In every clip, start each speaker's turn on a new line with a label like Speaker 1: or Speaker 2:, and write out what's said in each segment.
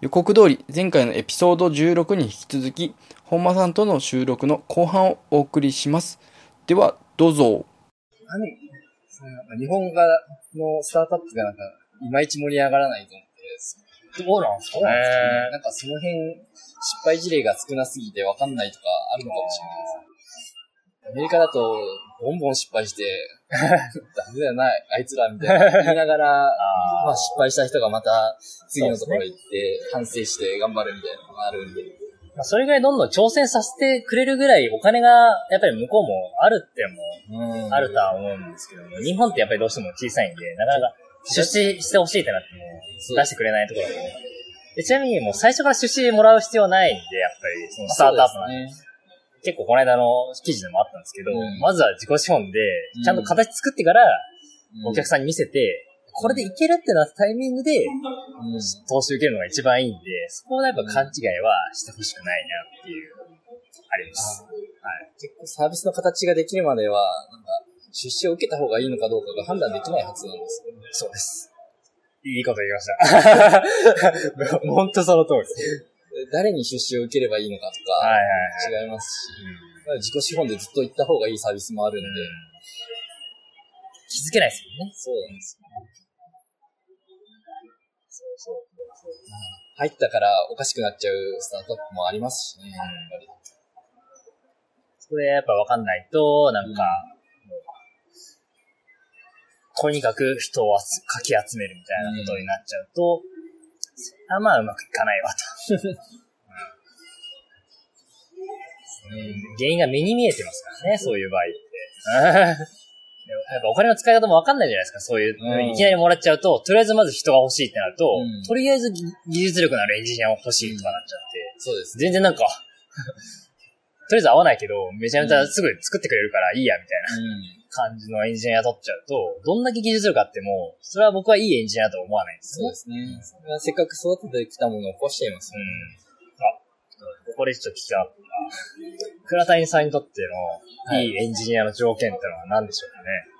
Speaker 1: 予告通り、前回のエピソード16に引き続き、本間さんとの収録の後半をお送りします。では、どうぞ。
Speaker 2: 何日本画のスタートアップがなんか、いまいち盛り上がらないと思って、
Speaker 3: どうなんですか
Speaker 2: そうなんですよね。
Speaker 3: ね。
Speaker 2: なんかその辺、失敗事例が少なすぎて分かんないとかあるのかもしれないです。アメリカだと、ボンボン失敗して、ダメだよな、あいつら、みたいな。言いながら、
Speaker 3: あ
Speaker 2: まあ失敗した人がまた次のところ行って、反省して頑張るみたいなのがあるんで。
Speaker 3: まあ、それぐらいどんどん挑戦させてくれるぐらいお金がやっぱり向こうもあるっても
Speaker 2: うん。
Speaker 3: あるとは思うんですけども、日本ってやっぱりどうしても小さいんで、なかなか出資してほしいってなっても出してくれないところが多い。でちなみにもう最初から出資もらう必要ないんで、やっぱりそのスタートアップなんで。結構この間の記事でもあったんですけど、
Speaker 2: うん
Speaker 3: まずは自己資本で
Speaker 2: うん、
Speaker 3: ちゃんと形作ってからお客
Speaker 2: さ
Speaker 3: さんに見せて、これでいけるってなったタイミングで
Speaker 2: ん、うん
Speaker 3: 投資受けるのが一番いいんで、そこはやっぱ勘違いはしてほしくないなっていう、あります。はい。
Speaker 2: 結構サービスの形ができるまでは、なんか、出資を受けた方がいいのかどうかが判断できないはずなんですよね。
Speaker 3: そうです。いいこと言いました。本当その通りです。
Speaker 2: 誰に出資を受ければいいのかと
Speaker 3: はいはい
Speaker 2: か、
Speaker 3: はい。
Speaker 2: 違いますし、まあ自己資本でずっと行った方がいいサービスもあるんで、
Speaker 3: 気づけないですよね。
Speaker 2: そうなんですよ。
Speaker 3: そうそう。
Speaker 2: 入ったからおかしくなっちゃうスタートアップもありますしね、やっぱり。
Speaker 3: それやっぱわかんないと、なんか、もうとにかく人を集かき集めるみたいなことになっちゃうと、それはまあうまくいかないわと。うん原因が目に見えてますからね、そういう場合って。やっぱお金の使い方もわかんないじゃないですか、そういう、
Speaker 2: うん
Speaker 3: いきなりもらっちゃうと、とりあえずまず人が欲しいってなると、
Speaker 2: うん
Speaker 3: とりあえず技技術力のあるエンジニアが欲しいとかなっちゃって、
Speaker 2: そうです。
Speaker 3: 全然なんか、とりあえず合わないけど、めちゃめちゃすぐ作ってくれるからいいや、みたいな
Speaker 2: うん。
Speaker 3: 感じのエンジニア取っちゃうと、どんだけ技術力あっても、それは僕はいいエンジニアだと思わないんですよ。
Speaker 2: そうですね。それはせっかく育ててきたものを壊しちゃいますよね。
Speaker 3: うん。あ、ここでちょっと聞きたかった。倉谷さんにとっての
Speaker 2: はい
Speaker 3: いいエンジニアの条件ってのは何でしょうかね？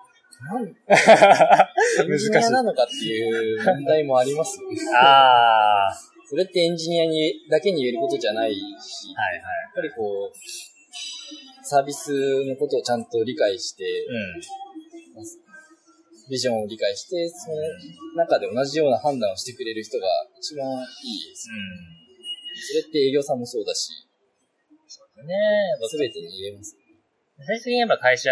Speaker 2: なん エン
Speaker 3: 難しい
Speaker 2: ジニアなのかっていう問題もありますよね。
Speaker 3: あー。
Speaker 2: それってエンジニアにだけに言えることじゃないし、
Speaker 3: はい
Speaker 2: やっぱりこう、サービスのことをちゃんと理解して、
Speaker 3: はい。
Speaker 2: ビジョンを理解して、その中で同じような判断をしてくれる人が一番いいです。それって営業さんもそうだし、
Speaker 3: うん。ね
Speaker 2: すべてに言えます。
Speaker 3: 最終的にやっぱ会社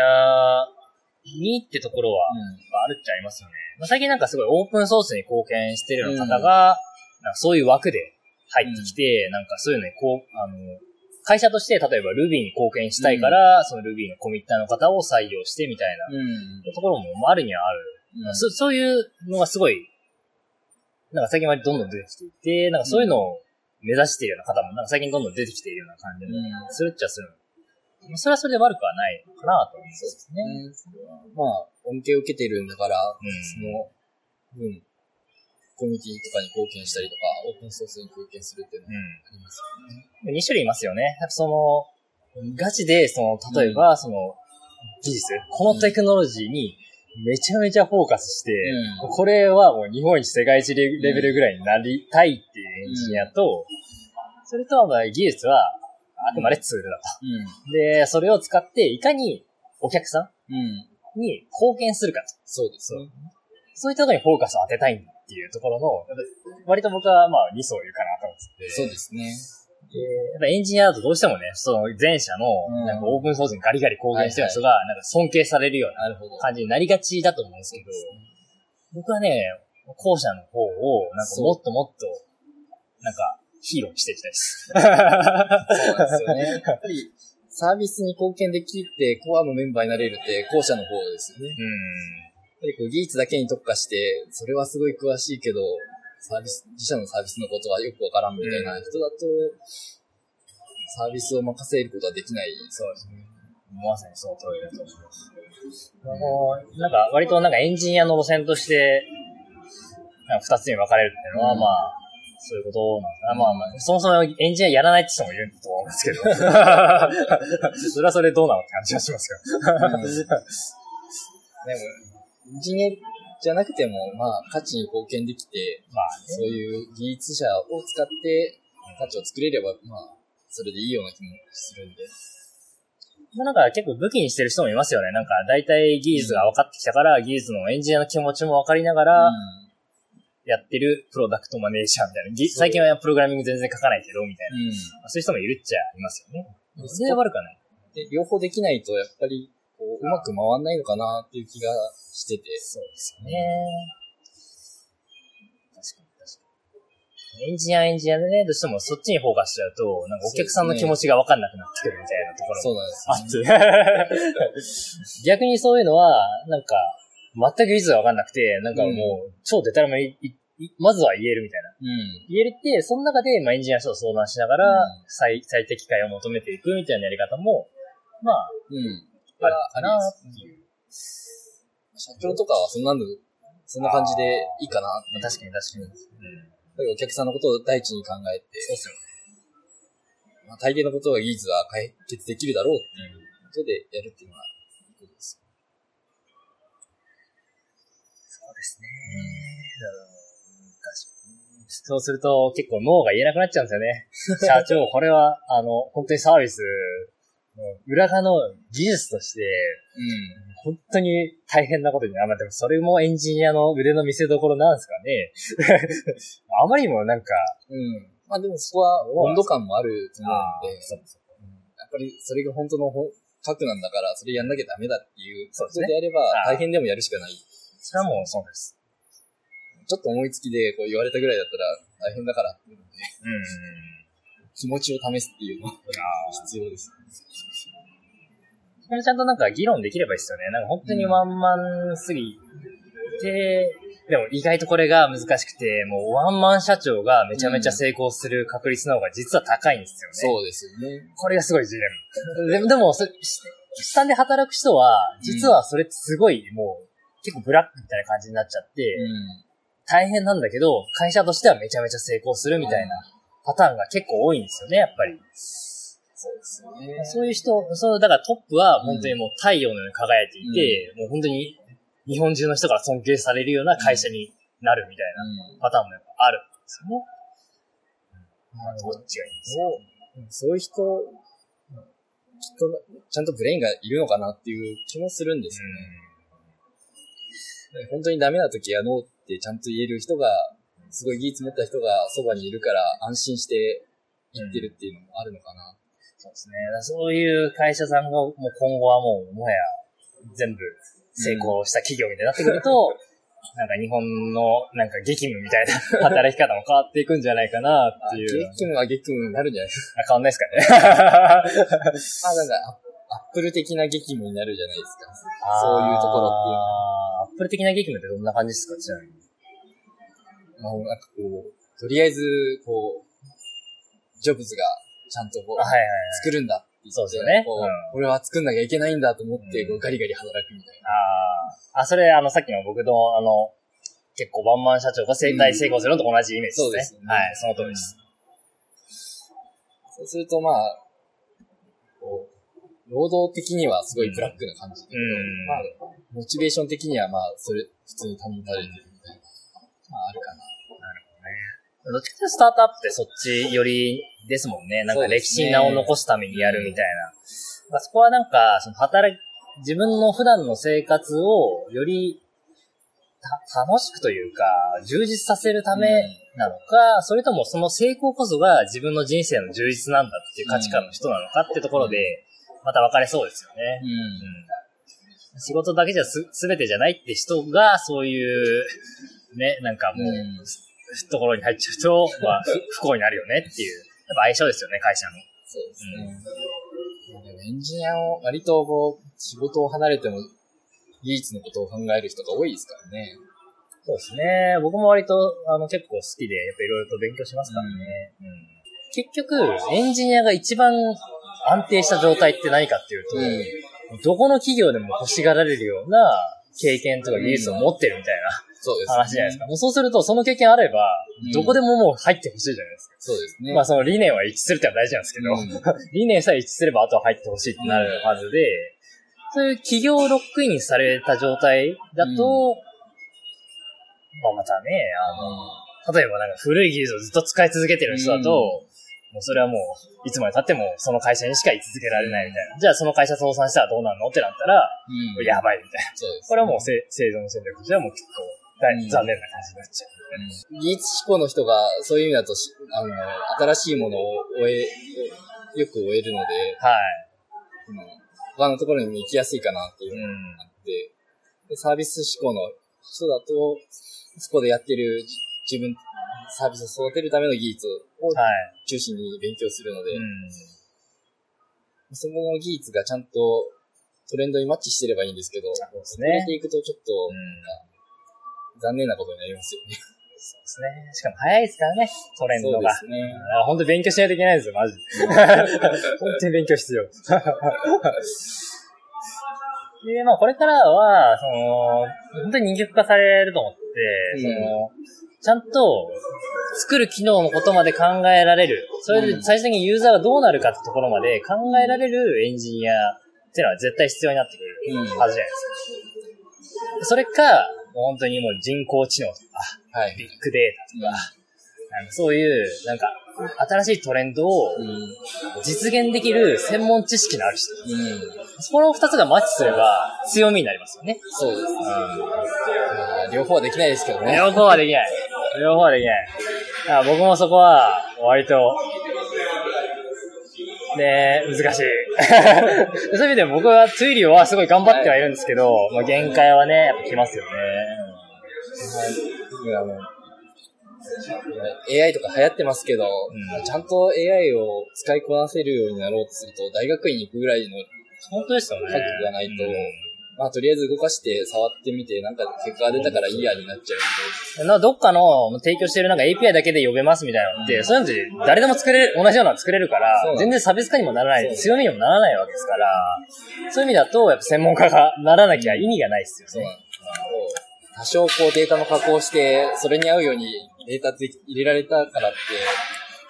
Speaker 3: にってところは、あるっちゃありますよね。まあ、最近なんかすごいオープンソースに貢献してるような方が、なんかそういう枠で入ってきて、なんかそういうのにこう、あの、会社として例えば Ruby に貢献したいから、その Ruby のコミッターの方を採用してみたいな
Speaker 2: うん。
Speaker 3: ところもまああるにはある。
Speaker 2: うん
Speaker 3: そそういうのがすごい、なんか最近はどんどん出てきていて、なんかそういうのを目指しているような方もなんか最近どんどん出てきているような感じも
Speaker 2: うん
Speaker 3: するっちゃする。まあそれはそれで悪くはないのかなと思うんですね。
Speaker 2: ね、それはまあ、恩恵を受けてるんだから、
Speaker 3: うん
Speaker 2: その分、コミュニティとかに貢献したりとか、オープンソースに貢献するっていうのはありますよね。
Speaker 3: 2種類いますよね。やっぱその、ガチで、その、例えば、その、技術、このテクノロジーにめちゃめちゃフォーカスして、
Speaker 2: うん
Speaker 3: これはもう日本一世界一レレベルぐらいになりたいっていうエンジニアと、それとはまあ技術はあくまでツールだと。で、それを使っていかにお客さ
Speaker 2: うん。うん。
Speaker 3: んに貢献するかと。
Speaker 2: そうですね。
Speaker 3: そういったところにフォーカスを当てたいっていうところの、割と僕はまあ理想を言うかなと思ってて。
Speaker 2: そうですね。
Speaker 3: で、やっぱエンジニアだとどうしてもね、その前者
Speaker 2: うん
Speaker 3: の、なんかオープンソースにガリガリ貢献してる人が、なんか尊敬されるような。感じになりがちだと思うんですけど、僕はね、後者の方を、なんかもっともっと、なんか、ヒーローにしていきたいです。
Speaker 2: そうなんですよね。やっぱり、サービスに貢献できて、コアのメンバーになれるって、後者の方ですよね。
Speaker 3: うん。
Speaker 2: ぱりこう技術だけに特化して、それはすごい詳しいけど、サービス、自社のサービスのことはよくわからんみたいな人だと、サービスを任せることはできない。
Speaker 3: そうですね。まさにその通りだと思います。もうなんか、割となんかエンジニアの路線として、なんか二つに分かれるっていうのは、
Speaker 2: うん
Speaker 3: まあ、そういうことなのかな。まあまあ、そもそもエンジニアやらないって人もいると思うんですけど。それはそれでどうなのって感じがしますけど。
Speaker 2: でも、エンジニアじゃなくても、まあ、価値に貢献できて、
Speaker 3: まあね。
Speaker 2: そういう技術者を使って価値を作れれば、まあ、それでいいような気もするんで。
Speaker 3: まあなんか結構武器にしてる人もいますよね。なんか大体技術が分かってきたから、技術のエンジニアの気持ちも分かりながら、やってるプロダクトマネージャーみたいな。最近はプログラミング全然書かないけど、みたいな。
Speaker 2: うん。
Speaker 3: まあそういう人もいるっちゃいますよね。
Speaker 2: うん
Speaker 3: それは悪くはない。
Speaker 2: で、両方できないと、やっぱり、こう、うまく回んないのかなっていう気がしてて。
Speaker 3: そうですよね。確かに確かに。エンジニアエンジニアでね、どうしてもそっちにフォーカスしちゃうと、なんかお客さんの気持ちが分かんなくなってくるみたいなところも
Speaker 2: そうなんです
Speaker 3: あって。逆にそういうのは、なんか、全く技術が分かんなくて、なんかもう、超デタラメまずは言えるみたいな。
Speaker 2: うん。
Speaker 3: 言えるって、その中で、まあ、エンジニアと相談しながら、
Speaker 2: うん
Speaker 3: 最、最適解を求めていくみたいなやり方も、まあ、
Speaker 2: うん。
Speaker 3: あるかな
Speaker 2: ありです社長とかはそんなの、そんな感じでいいかなって。
Speaker 3: 確かに確かに。うん。
Speaker 2: やっぱりお客さんのことを第一に考えて、
Speaker 3: そうっすよね。
Speaker 2: まあ、大抵のことは技術は解決できるだろうっていうことでやるっていうのは、いいことです。
Speaker 3: そうですね。うん。そうすると、結構脳が言えなくなっちゃうんですよね。社長、これは、あの、本当にサービス、の裏側の技術として、
Speaker 2: うん。
Speaker 3: 本当に大変なことになる。まあでもそれもエンジニアの腕の見せ所なんですかね。あまりにもなんか、
Speaker 2: うん。まあでもそこは温度感もあると思うんで、
Speaker 3: そうそう
Speaker 2: やっぱりそれが本当のほ核なんだから、それやんなきゃダメだっていうこ
Speaker 3: そうですね
Speaker 2: とであれば、
Speaker 3: ああ
Speaker 2: 大変でもやるしかない。
Speaker 3: それはもうそうです。
Speaker 2: ちょっと思いつきでこう言われたぐらいだったら大変だからっていうので、
Speaker 3: うん。
Speaker 2: 気持ちを試すっていうのが必要です。
Speaker 3: ちゃんとなんか議論できればいいですよね。なんか本当にワンマンすぎて、でも意外とこれが難しくて、もうワンマン社長がめちゃめちゃ成功する確率の方が実は高いんですよね。
Speaker 2: そうですよね。
Speaker 3: これがすごいジレンマ。でも、でもそし下で働く人は、実はそれってすごいもう、結構ブラックみたいな感じになっちゃって、
Speaker 2: うん。
Speaker 3: 大変なんだけど、会社としてはめちゃめちゃ成功するみたいなパターンが結構多いんですよね、やっぱり。
Speaker 2: そうですよね。
Speaker 3: そういう人、そう、だからトップは本当にもう太陽のように輝いていて、もう本当に日本中の人から尊敬されるような会社になるみたいな
Speaker 2: うん。
Speaker 3: パターンもやっぱあるんですよね。まあ、どっちがいいんですか
Speaker 2: そういう人、きっと、ちゃんとブレインがいるのかなっていう気もするんですよね。本当にダメな時はノーってちゃんと言える人が、すごい技術持った人がそばにいるから安心して言ってるっていうのもあるのかな。
Speaker 3: そうですね。そういう会社さんがもう今後はもう、もはや全部成功した企業みたいになってくると、なんか日本のなんか激務みたいな働き方も変わっていくんじゃないかなっていう。
Speaker 2: 激務は激務になるんじゃないです
Speaker 3: あ変わんないですかね。
Speaker 2: あなんかアップル的な激務になるじゃないですか。そういうところっていうのは。
Speaker 3: アップル的な激務ってどんな感じですかちなみに。
Speaker 2: まあなんかこう、とりあえず、こう、ジョブズがちゃんとこう
Speaker 3: あ、はいはいはい。
Speaker 2: 作るんだって言って、
Speaker 3: そうですよね
Speaker 2: こう
Speaker 3: うん
Speaker 2: 俺は作んなきゃいけないんだと思って、
Speaker 3: うん
Speaker 2: こうガリガリ働くみたいな。
Speaker 3: ああ。あ、それ、あの、さっきの僕の、あの、結構ワンマン社長が成大成功するのと同じイメージですね。
Speaker 2: そうですよね
Speaker 3: はい、その通りです。
Speaker 2: そうするとまあ、こう、労働的にはすごいブラックな感じだけど、
Speaker 3: うん
Speaker 2: まあ、モチベーション的にはまあ、それ、普通に保たれてるみたいな。まあ、あるかな。
Speaker 3: どっちかというとスタートアップってそっちよりですもんね。なんか歴史に名を残すためにやるみたいな。まあ、そこはなんか、その働き、自分の普段の生活をよりた楽しくというか、充実させるためなのか、それともその成功こそが自分の人生の充実なんだっていう価値観の人なのかってところで、また分かれそうですよね。
Speaker 2: うん。
Speaker 3: うん仕事だけじゃす、すべてじゃないって人が、そういう、ね、なんかもう、
Speaker 2: うん
Speaker 3: ところに入っちゃうと、まあ、ふ不幸になるよねっていう。やっぱ相性ですよね、会社の。
Speaker 2: そうですね。でもエンジニアを割とこう、仕事を離れても技術のことを考える人が多いですからね。
Speaker 3: そうですね。僕も割と、あの、結構好きで、やっぱいろいろと勉強しますからね。うん結局、エンジニアが一番安定した状態って何かっていうと、どこの企業でも欲しがられるような経験とか技術を持ってるみたい
Speaker 2: そうです、
Speaker 3: な話じゃないですか。もうそうすると、その経験あれば
Speaker 2: うん、
Speaker 3: どこでももう入ってほしいじゃないですか。
Speaker 2: そうですね。
Speaker 3: まあその理念は一致するってのは大事なんですけど、
Speaker 2: うん
Speaker 3: 理念さえ一致すればあとは入ってほしいってなるはずで、そういう企業ロックインされた状態だと、まあまたね、あの、例えばなんか古い技術をずっと使い続けてる人だと、もうそれはもう、いつまで経ってもその会社にしか居続けられないみたいな。じゃあその会社倒産したらどうなるのってなったら、
Speaker 2: うん
Speaker 3: やばいみたいな。これはもうせ生存戦略としてはもう結構残念な感じになっちゃう。
Speaker 2: 技術志向の人が、そういう意味だとし、あの、新しいものを終え、よく終えるので、
Speaker 3: はい。
Speaker 2: うん他のところにも行きやすいかなっていうのが
Speaker 3: うん。
Speaker 2: あって、でサービス志向の人だと、そこでやってる自分、サービスを育てるための技術を
Speaker 3: はい。
Speaker 2: 中心に勉強するので、
Speaker 3: うん。
Speaker 2: その技術がちゃんとトレンドにマッチしてればいいんですけど、
Speaker 3: そうですね。
Speaker 2: ていくとちょっと
Speaker 3: うん。
Speaker 2: 残念なことになりますよね。
Speaker 3: そうですね。しかも早いですからね、トレンドが。
Speaker 2: そうですね。
Speaker 3: だから本当に勉強しないといけないですよ、マジで。本当に勉強必要。で、まあこれからは、その、本当に二極化されると思って、
Speaker 2: うん
Speaker 3: その、ちゃんと作る機能のことまで考えられる。それで最終的にユーザーがどうなるかってところまで考えられるエンジニアっていうのは絶対必要になってくるはずじゃないですか。それか、本当にもう人工知能とか、
Speaker 2: はい。
Speaker 3: ビッグデータとか、なんかそういう、なんか、新しいトレンドを
Speaker 2: うん。
Speaker 3: 実現できる専門知識のある人。
Speaker 2: うん。
Speaker 3: この二つがマッチすれば強みになりますよね。
Speaker 2: そうです。
Speaker 3: う
Speaker 2: まあ、両方はできないですけど
Speaker 3: ん。
Speaker 2: ね。
Speaker 3: 両方はできない。両方はできない。僕もそこは、割と、ね難しい。そういう意味でも僕は推理はすごい頑張ってはいるんですけど、まあ限界はね、やっぱ来ますよね。
Speaker 2: あの、AI とか流行ってますけど、
Speaker 3: ん
Speaker 2: ちゃんと AI を使いこなせるようになろうとすると、大学院に行くぐらいの、
Speaker 3: 本当ですよね。
Speaker 2: 覚悟がないと
Speaker 3: うん
Speaker 2: まあとりあえず動かして触ってみて、なんか結果が出たからいいやになっちゃうんで。
Speaker 3: などっかの提供してるなんか API だけで呼べますみたいなのって、そういうのって誰でも作れる、同じようなの作れるから全然差別化にもならない、強みにもならないわけですから、そういう意味だと、やっぱ専門家がならなきゃ意味がないですよね。
Speaker 2: 多少こうデータの加工をして、それに合うようにデータで入れられたからって、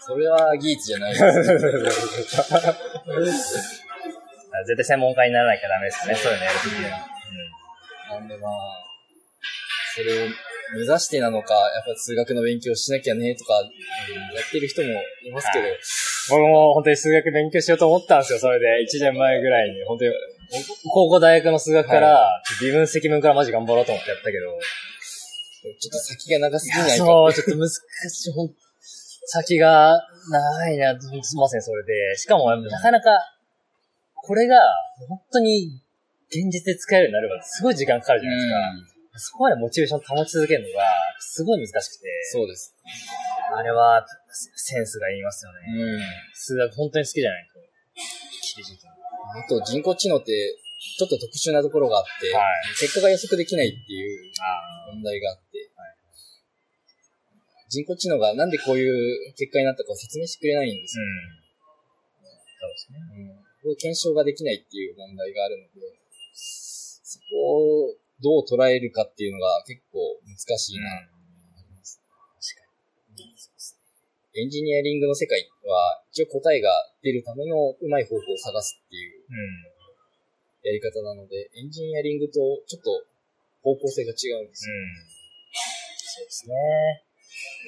Speaker 2: それは技術じゃないです。
Speaker 3: 絶対専門家にならなきゃダメですよね、そういうのやるときには。
Speaker 2: なんでまあ、それを目指してなのか、やっぱ数学の勉強しなきゃねとか、うんやってる人もいますけど、
Speaker 3: 僕も本当に数学勉強しようと思ったんですよ、それで。1年前ぐらいに。本当に、高校大学の数学から、微分積分からマジ頑張ろうと思ってやったけど、
Speaker 2: ちょっと先が長すぎないか。
Speaker 3: そう、ちょっと難しい、ほん、先が長いな、すみません、それで。しかも、なかなか、これが、本当に、現実で使えるようになれば、すごい時間かかるじゃないですか。
Speaker 2: うん
Speaker 3: そこまでモチベーション保ち続けるのが、すごい難しくて。
Speaker 2: そうです。
Speaker 3: あれは、センスがいりますよね。
Speaker 2: うん。
Speaker 3: 数学本当に好きじゃないと。厳しいと思う。
Speaker 2: あと人工知能って、ちょっと特殊なところがあって、
Speaker 3: はい
Speaker 2: 結果が予測できないっていう
Speaker 3: あ
Speaker 2: 問題があって、人工知能がなんでこういう結果になったかを説明してくれないんです
Speaker 3: う
Speaker 2: よ。
Speaker 3: ん。そうですね。
Speaker 2: うん。こ検証ができないっていう問題があるので、そこをどう捉えるかっていうのが結構難しいな、と思います。確かに。エンジニアリングの世界は、一応答えが出るためのうまい方法を探すっていう
Speaker 3: うん。
Speaker 2: やり方なので、エンジニアリングとちょっと方向性が違うんですよ。
Speaker 3: そうですね。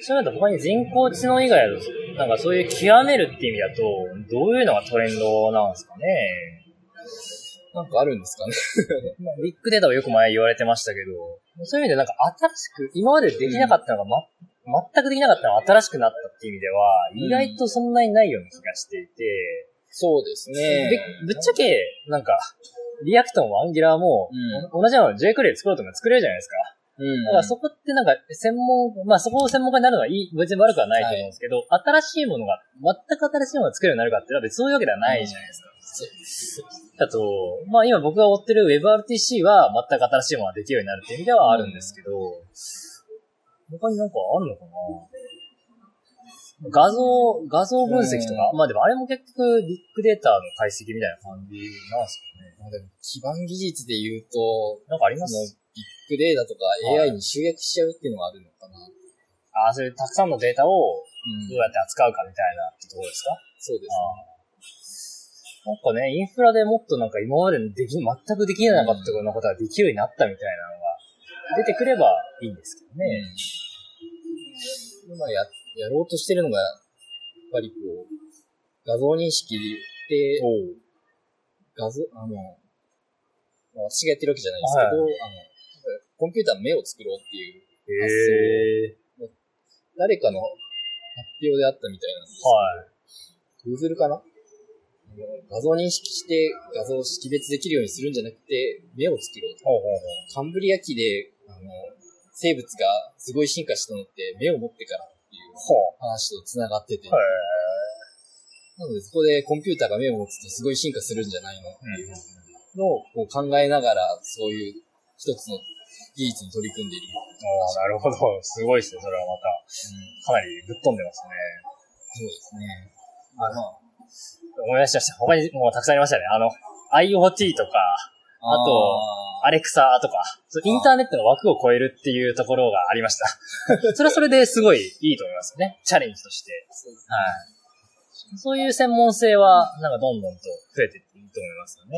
Speaker 3: そういうのと他に人工知能以外だと、なんかそういう極めるって意味だと、どういうのがトレンドなんですかね？
Speaker 2: なんかあるんですかね？
Speaker 3: まあ、ビッグデータはよく前言われてましたけど、そういう意味でなんか新しく、今までできなかったのが、ま、全くできなかったのが新しくなったっていう意味では、
Speaker 2: うん
Speaker 3: 意外とそんなにないような気がしていて、
Speaker 2: そうですね。
Speaker 3: でぶっちゃけ、なんか、 React も Angular も、同じような J クレイ作ろうとも作れるじゃないですか。
Speaker 2: うん。
Speaker 3: だからそこってなんか、専門、まあそこを専門家になるのはいい、別に悪くはないと思うんですけど、新しいものが、全く新しいものが作れるようになるかって別にそういうわけではないじゃないですか。あと、まあ今僕が追ってる WebRTC は全く新しいものができるようになるっていう意味ではあるんですけど、他になんかあるのかな？画像、画像分析とか、まあでもあれも結局ビッグデータの解析みたいな感じなんですかね。
Speaker 2: まあでも基盤技術で言うと、
Speaker 3: なんかあります？
Speaker 2: ビッグデータとか
Speaker 3: はい。
Speaker 2: AI に集約しちゃうっていうのがあるのかな。
Speaker 3: ああ、そういうたくさんのデータを
Speaker 2: うん。
Speaker 3: どうやって扱うかみたいなってところですか？
Speaker 2: そうです
Speaker 3: ああなんかね、インフラでもっとなんか今まででき、全くできなかったようなことができるようになったみたいなのが、出てくればいいんですけどね。
Speaker 2: 今や、やろうとしてるのが、やっぱりこう、画像認識で、画像、あの、まあ私がやってるわけじゃないですけど、
Speaker 3: はい。
Speaker 2: あの、コンピューターの目を作ろうっていう、
Speaker 3: へえ。
Speaker 2: 誰かの発表であったみたいなんです
Speaker 3: はい。
Speaker 2: Google かな？画像認識して画像を識別できるようにするんじゃなくて、目を作ろうと。カンブリア紀で、あの、生物がすごい進化したのって目を持ってからっていう
Speaker 3: ほ
Speaker 2: 話と繋がってて。なのでそこでコンピューターが目を持つとすごい進化するんじゃないのっていうのをこう考えながら、そういう一つの技術に取り組んでいる。
Speaker 3: ああ、なるほど。すごいですね。それはまた、かなりぶっ飛んでますね。
Speaker 2: そうですね。まあ、
Speaker 3: 思い出しました。他にもうたくさんありましたね。あの、IoT とか、あと
Speaker 2: あ
Speaker 3: アレクサとか、インターネットの枠を超えるっていうところがありました。それはそれですごいいいと思いますね。チャレンジとして。
Speaker 2: そうです
Speaker 3: はい。そういう専門性は、なんかどんどんと増えていっていいと思いますよね。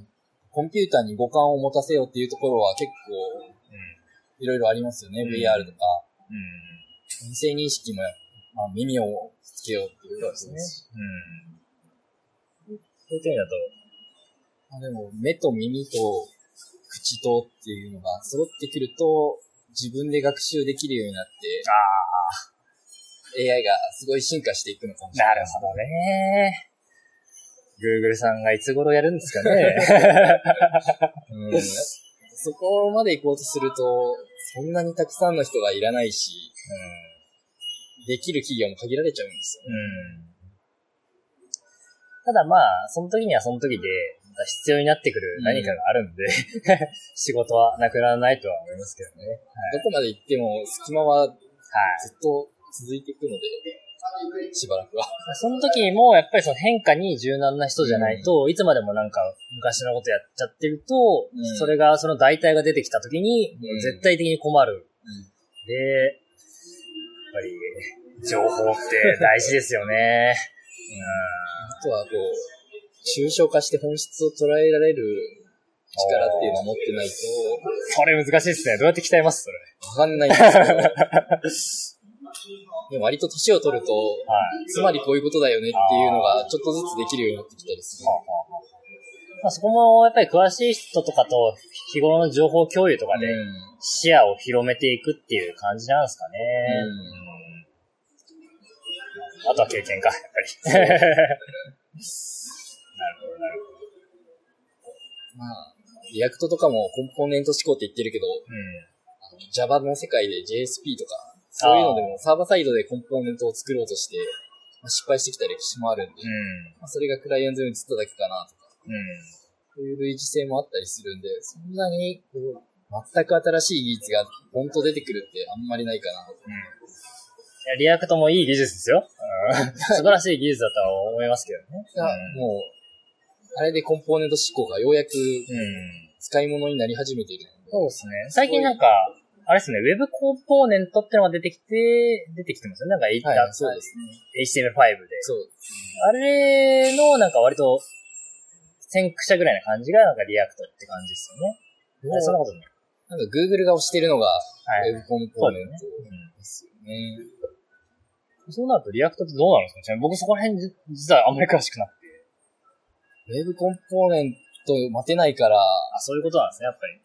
Speaker 2: ね。コンピューターに五感を持たせようっていうところは結構。いろいろありますよね。
Speaker 3: うん
Speaker 2: VR とか。
Speaker 3: うん。
Speaker 2: 音声認識も、まあ、耳をつけようっていうこと
Speaker 3: そう
Speaker 2: です。
Speaker 3: うん。そういう点だと、
Speaker 2: まあ、でも、目と耳と口とっていうのが揃ってくると、自分で学習できるようになって、AI がすごい進化していくのかもしれな。
Speaker 3: ないるほどね。Google さんがいつ頃やるんですかね。
Speaker 2: うん。そこまで行こうとすると、そんなにたくさんの人がいらないし、できる企業も限られちゃうんですよね。
Speaker 3: うん。ただまあ、その時にはその時で、必要になってくる何かがあるんで、仕事はなくならないとは思いますけどね。
Speaker 2: どこまで行っても隙間は
Speaker 3: はい。
Speaker 2: ずっと続いていくので、しばらくは。
Speaker 3: その時も、やっぱりその変化に柔軟な人じゃないと、いつまでもなんか昔のことやっちゃってると、
Speaker 2: うん
Speaker 3: それが、その代替が出てきた時に、
Speaker 2: うん
Speaker 3: 絶対的に困る。で、やっぱり、情報って大事ですよね。
Speaker 2: あとはこう、抽象化して本質を捉えられる力っていうのを持ってないと、
Speaker 3: それ難しいですね。どうやって鍛えます？それ。
Speaker 2: わかんないんですけど。でも割と年を取ると、
Speaker 3: はい。
Speaker 2: つまりこういうことだよねっていうのがちょっとずつできるようになってきたりする。
Speaker 3: まあ、そこも、やっぱり詳しい人とかと日頃の情報共有とかで
Speaker 2: うん
Speaker 3: 視野を広めていくっていう感じなんですかね。
Speaker 2: うん
Speaker 3: うんあとは経験か、やっぱり。なるほど、なる
Speaker 2: まあ、 React とかもコンポーネント志向って言ってるけど、
Speaker 3: ほど。
Speaker 2: Java の世界で JSP とか、そういうのでもサーバーサイドでコンポーネントを作ろうとして、まあ、失敗してきた歴史もあるんで、
Speaker 3: うん。
Speaker 2: まあ、それがクライアントに移っただけかなとか、
Speaker 3: うん。うん。
Speaker 2: そういう類似性もあったりするんで、そんなにこう全く新しい技術がポンと出てくるってあんまりないかなと。
Speaker 3: うん。いや、 React もいい技術ですよ。う ん素晴らしい技術だとは思いますけどね。
Speaker 2: がもう、あれでコンポーネント志向がようやく
Speaker 3: うん。
Speaker 2: 使い物になり始めているので、
Speaker 3: そうですね。最近なんか、あれですね、ウェブコンポーネントってのが出てきて、出てきてますよね。なんか、
Speaker 2: はい
Speaker 3: だ
Speaker 2: そうですね。
Speaker 3: HTML5 で。
Speaker 2: そう。
Speaker 3: あれの、なんか割と、先駆者ぐらいな感じが、なんか React って感じですよね。そんなことない。
Speaker 2: なんか Google が推してるのが
Speaker 3: はい。
Speaker 2: Web コンポーネント
Speaker 3: うん
Speaker 2: ですよね。
Speaker 3: そうなると React ってどうなるんですか僕そこら辺じ実はあんまり詳しくなくて。
Speaker 2: Web コンポーネント待てないから
Speaker 3: あ、そういうことなんですね、やっぱり。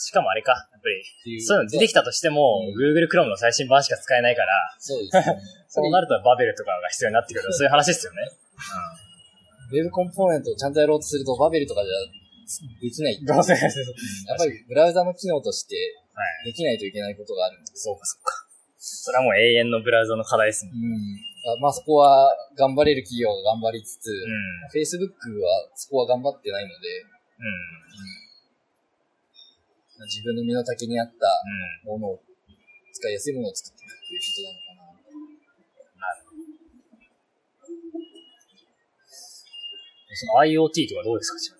Speaker 3: しかもあれか、やっぱり。そういうの出てきたとしても、
Speaker 2: うん
Speaker 3: Google Chrome の最新版しか使えないから、
Speaker 2: そうですね。
Speaker 3: そうなるとバベルとかが必要になってくる。そういう話ですよね。
Speaker 2: Web コンポーネントをちゃんとやろうとすると、バベルとかじゃできない。やっぱりブラウザの機能としてできないといけないことがあるんです。
Speaker 3: そうか、そうか。それはもう永遠のブラウザの課題です。
Speaker 2: うん。あまあそこは頑張れる企業が頑張りつつ、
Speaker 3: うん。
Speaker 2: Facebook はそこは頑張ってないので、
Speaker 3: うん。
Speaker 2: 自分の身の丈に合った
Speaker 3: うん。
Speaker 2: ものを、使いやすいものを作っていくっていうことなのかな。
Speaker 3: その IoT とかどうですか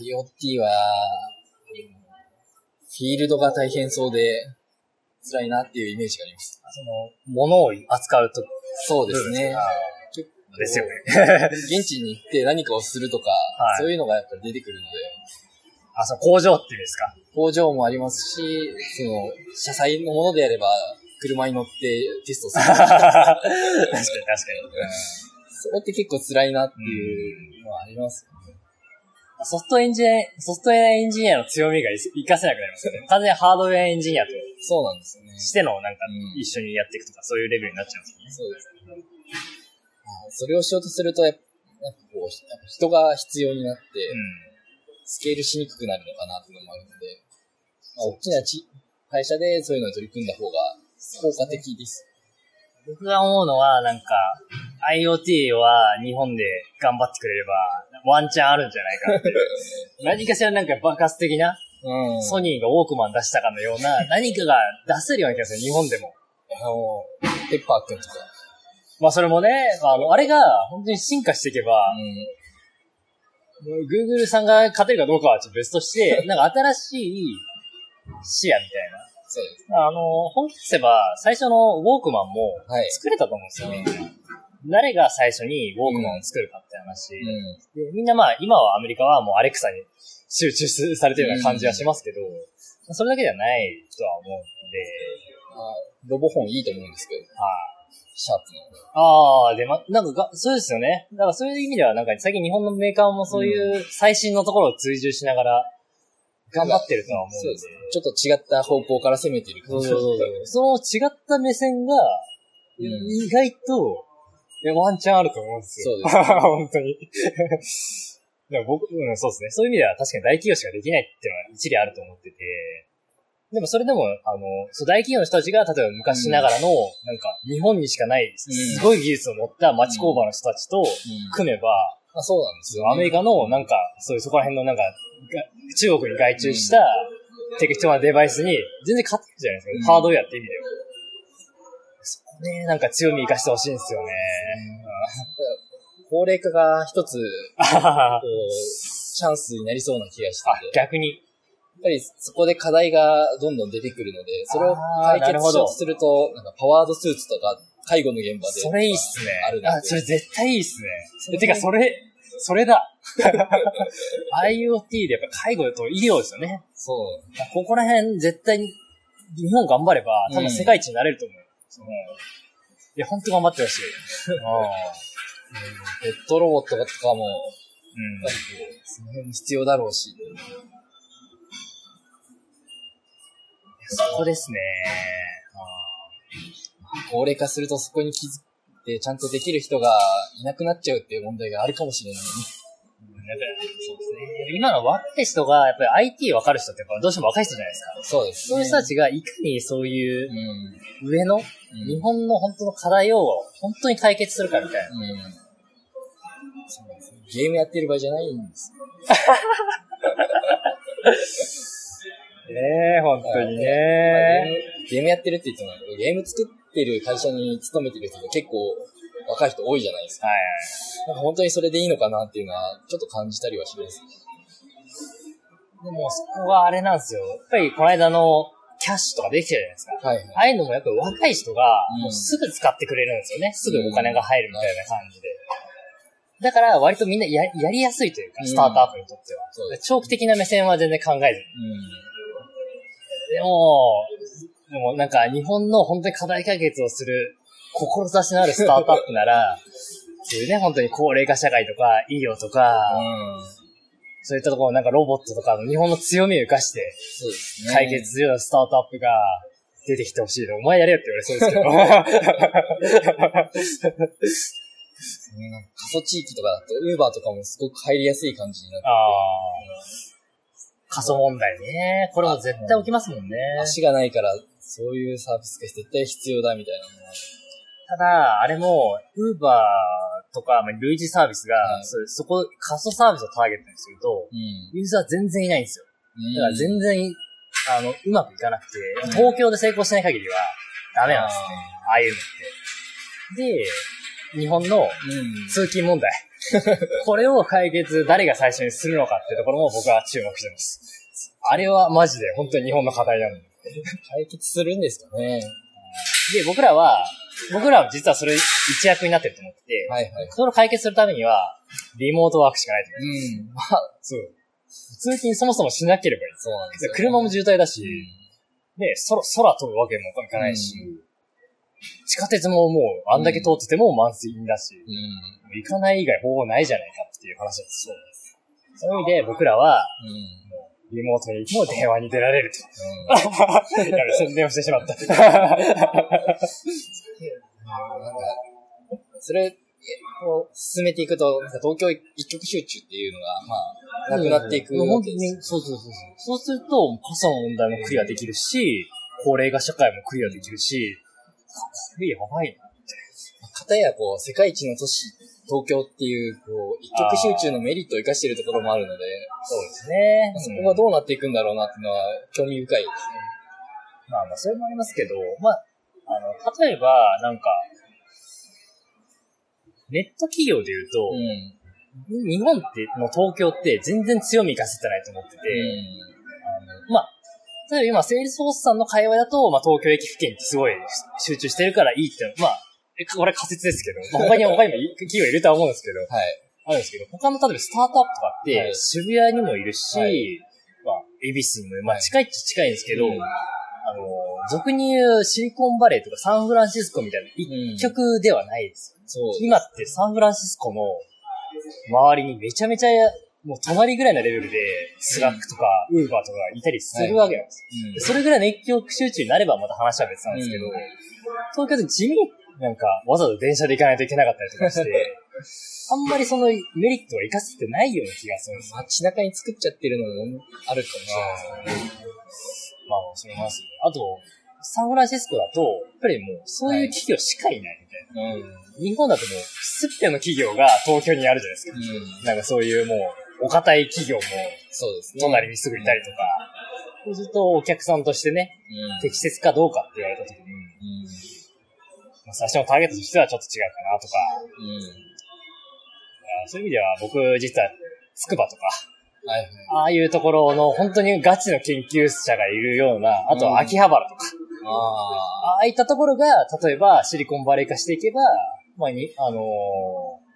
Speaker 2: ？IoT は、うんフィールドが大変そうで、辛いなっていうイメージがあります。
Speaker 3: その、物を扱うと、
Speaker 2: そうですね。
Speaker 3: ですよね。
Speaker 2: 現地に行って何かをするとか、
Speaker 3: はい
Speaker 2: そういうのがやっぱり出てくるので、
Speaker 3: あ、その工場っていうんですか？
Speaker 2: 工場もありますし、その、車載のものであれば、車に乗ってテストする。
Speaker 3: 確かに確かに。
Speaker 2: それって結構辛いなっていうのはありますよね。
Speaker 3: ソフトエンジニア、ソフトウェアエンジニアの強みが活かせなくなりますよね。完全にハードウェアエンジニアと
Speaker 2: そうなんですよね。
Speaker 3: してのなんか
Speaker 2: うん
Speaker 3: 一緒にやっていくとか、そういうレベルになっちゃうんですよね。
Speaker 2: そうですね。あそれをしようとすると、やっぱなんかこう、人が必要になって、スケールしにくくなるのかなっていうのもあるので、まあ、大きなち会社でそういうのに取り組んだ方が効果的です。
Speaker 3: 僕が思うのは、なんか、IoT は日本で頑張ってくれれば、ワンチャンあるんじゃないかっていう。何かしらなんか爆発的な、
Speaker 2: うん
Speaker 3: ソニーがウォークマン出したかのような、何かが出せるような気がする、日本でも。
Speaker 2: あの、ペッパーくんとか。
Speaker 3: まあそれもね、あの、あれが本当に進化していけば、
Speaker 2: うん。
Speaker 3: Google さんが勝てるかどうかはちょっと別として、なんか新しい視野みたい
Speaker 2: そうです。
Speaker 3: な。あの、本気出せば、最初のウォークマンも
Speaker 2: はい。
Speaker 3: 作れたと思うんですよ、みんな。誰が最初にウォークマンを作るかって話。
Speaker 2: うん。
Speaker 3: でみんなまあ、今はアメリカはもうアレクサに集中されてるような感じはしますけど、それだけではないとは思うんで、
Speaker 2: あロボ本いいと思うんですけど、
Speaker 3: はい。
Speaker 2: シャープの。
Speaker 3: ああ、で、ま、なんかが、そうですよね。だからそういう意味では、なんか最近日本のメーカーもそういう最新のところを追従しながら、頑張ってるとは思うんで。
Speaker 2: そうです。ちょっと違った方向から攻めてる感じ。
Speaker 3: そ の違った目線が、
Speaker 2: うん
Speaker 3: 意外と、いやワンチャンあると思うんですよ。
Speaker 2: そうです
Speaker 3: 本当に。でも僕、うん、そうですね。そういう意味では確かに大企業しかできないっていうのは一理あると思ってて、でもそれでも、あの、そう大企業の人たちが、例えば昔ながらの、なんか、日本にしかない、すごい技術を持った町工場の人たちと
Speaker 2: うん。
Speaker 3: 組めば、
Speaker 2: あ、そうなんですよ、ね。
Speaker 3: アメリカの、なんか、そういうそこら辺のなんか、が中国に外注した適当なデバイスに全然勝ってるじゃないですか。
Speaker 2: うん
Speaker 3: ハードウェアって意味では。そこね、なんか強み活かしてほしいんですよね。
Speaker 2: 高齢化が一つ、チャンスになりそうな気がしてて、やっ
Speaker 3: 逆に。
Speaker 2: ぱりそこで課題がどんどん出てくるので、それを解決しようとすると、なんかパワードスーツとか、介護の現場で。
Speaker 3: それいいっすね。
Speaker 2: ある。
Speaker 3: あ、それ絶対いいっすね。てか、それ、それだ。IoT でやっぱ介護と医療ですよね。
Speaker 2: そう。
Speaker 3: ここら辺絶対に、日本頑張れば、多分世界一になれると思う。うん、いや、ほんと頑張ってほしい。
Speaker 2: ペットロボットとかも、
Speaker 3: うん
Speaker 2: やっぱりこう、その辺に必要だろうし。
Speaker 3: そこですね。
Speaker 2: 高齢化するとそこに気づいてちゃんとできる人がいなくなっちゃうっていう問題があるかもしれないね。
Speaker 3: やっぱりそうですね。今の若い人が、やっぱり IT 分かる人ってやっぱどうしても若い人じゃないですか。
Speaker 2: そうです、
Speaker 3: そういう人たちがいかにそういう
Speaker 2: うん。
Speaker 3: 上の、
Speaker 2: うん
Speaker 3: 日本の本当の課題を本当に解決するかみたいな。
Speaker 2: うん。そうですねゲームやってる場合じゃないんです。
Speaker 3: ねえ、本当に
Speaker 2: まあ
Speaker 3: ね。
Speaker 2: ゲームゲームやってるって言っても、ゲーム作ってる会社に勤めてる人が結構若い人多いじゃないですか。
Speaker 3: はい
Speaker 2: なんか本当にそれでいいのかなっていうのは、ちょっと感じたりはします。
Speaker 3: でもそこはあれなんですよ。やっぱりこの間のキャッシュとかできてるじゃないですか。
Speaker 2: はいはい。
Speaker 3: ああいうのもやっぱり若い人が
Speaker 2: うん
Speaker 3: もうすぐ使ってくれるんですよね。すぐお金が入るみたいな感じで。だから割とみんなややりやすいというか、
Speaker 2: うん
Speaker 3: スタートアップにとっては。
Speaker 2: そうです。
Speaker 3: 長期的な目線は全然考えずに。
Speaker 2: うん。
Speaker 3: でも、でもなんか日本の本当に課題解決をする志のあるスタートアップなら、そういうね、本当に高齢化社会とか医療とか、
Speaker 2: うん。
Speaker 3: そういったところなんかロボットとかの日本の強みを生かして
Speaker 2: そうですね。
Speaker 3: 解決するようなスタートアップが出てきてほしいの。お前やれよって言われそうですけど。
Speaker 2: んか過疎地域とかだと、ウーバーとかもすごく入りやすい感じになって
Speaker 3: ああ。過疎問題ね。これも絶対起きますもんね。
Speaker 2: 足がないから、そういうサービスが絶対必要だみたいなのは。
Speaker 3: ただ、あれも、ウーバーとか、まあ、類似サービスが、
Speaker 2: はい
Speaker 3: そそこ、過疎サービスをターゲットにすると、
Speaker 2: うん。
Speaker 3: ユーザー全然いないんですよ。だから全
Speaker 2: 然、
Speaker 3: 然、あの、うまくいかなくて、
Speaker 2: うん
Speaker 3: 東京で成功しない限りはダメなんですね。ああいうのって。で、日本の
Speaker 2: うん。
Speaker 3: 通勤問題。これを解決誰が最初にするのかってところも僕は注目してます。あれはマジで本当に日本の課題なので。
Speaker 2: 解決するんですかね。
Speaker 3: で、僕らは、僕らは実はそれ一役になってると思ってて、
Speaker 2: はいはい。
Speaker 3: それを解決するためには、リモートワークしかないと思う。
Speaker 2: うん。まあ、
Speaker 3: そう。通勤そもそもしなければいい。
Speaker 2: そうなんですよ、
Speaker 3: 車も渋滞だし、ね、空、空飛ぶわけもいかないし、地下鉄ももうあんだけ通ってても満員だし、
Speaker 2: うん。
Speaker 3: 行かない以外方法ないじゃないかっていう話です。そうです。そういう意味で僕らは、
Speaker 2: うん。
Speaker 3: リモートにも電話に出られると。
Speaker 2: うん。
Speaker 3: やべ、宣伝をしてしまった。
Speaker 2: それ、こう、進めていくと、なんか東京一極集中っていうのが、まあ、なくなっていくわけですよ。
Speaker 3: に、そうそうそうそう。そうすると、過疎の問題もクリアできるし、高齢化社会もクリアできるし、これやばいな。
Speaker 2: かたや、こう、世界一の都市、東京っていう、こう、一極集中のメリットを生かしているところもあるので、
Speaker 3: そうですね。
Speaker 2: そこがどうなっていくんだろうなっていうのは、興味深いですね。
Speaker 3: まあまあ、それもありますけど、まあ、あの、例えば、なんか、ネット企業で言うと、
Speaker 2: うん。
Speaker 3: 日本って、の東京って全然強み生かせてないと思ってて、あのまあ、例えば今、 Salesforce さんの会話だと、まあ、東京駅付近ってすごい集中してるからいいって、まあ、えこれ仮説ですけど、まあ、他に、他にも企業いるとは思うんですけど、
Speaker 2: はい。
Speaker 3: あるんですけど、他の例えばスタートアップとかって、
Speaker 2: はい。
Speaker 3: 渋谷にもいるし、
Speaker 2: はい。
Speaker 3: まあ、恵比寿にも、まあ、近いっちゃ近いんですけど、
Speaker 2: うん。
Speaker 3: あの、俗に言うシリコンバレーとかサンフランシスコみたいな一極ではないです。
Speaker 2: そう。
Speaker 3: 今ってサンフランシスコの周りにめちゃめちゃ、もう隣ぐらいのレベルで、 Slack とか、 Uber とかいたりするわけなんです。
Speaker 2: うん。
Speaker 3: でそれぐらいの熱狂集中になればまた話は別なんですけど、
Speaker 2: うん。
Speaker 3: 東京で地味になんかわざわざ電車で行かないといけなかったりとかして、あんまりそのメリットは活かせてないような気がするんですよ。
Speaker 2: 街中に作っちゃってるのもあるかもしれないですね。
Speaker 3: まあ、それもありますね。あと、サンフランシスコだと、やっぱりもう、そういう企業しかいないみたいな。
Speaker 2: うん。
Speaker 3: 日本だともう、すっぺの企業が東京にあるじゃないですか。
Speaker 2: うん。
Speaker 3: なんかそういうもう、お堅い企業も
Speaker 2: そうですね。
Speaker 3: 隣にすぐいたりとか、そうするとお客さんとしてね、
Speaker 2: うん。
Speaker 3: 適切かどうかって言われた時に、
Speaker 2: うん。
Speaker 3: まあ最初のターゲットとしてはちょっと違うかなとか、
Speaker 2: うん。
Speaker 3: あそういう意味では僕実は、つくばとか、
Speaker 2: はいはい。
Speaker 3: ああいうところの本当にガチの研究者がいるような、あとは秋葉原とか、
Speaker 2: ああ。
Speaker 3: ああいったところが、例えばシリコンバレー化していけば、まあに、あのー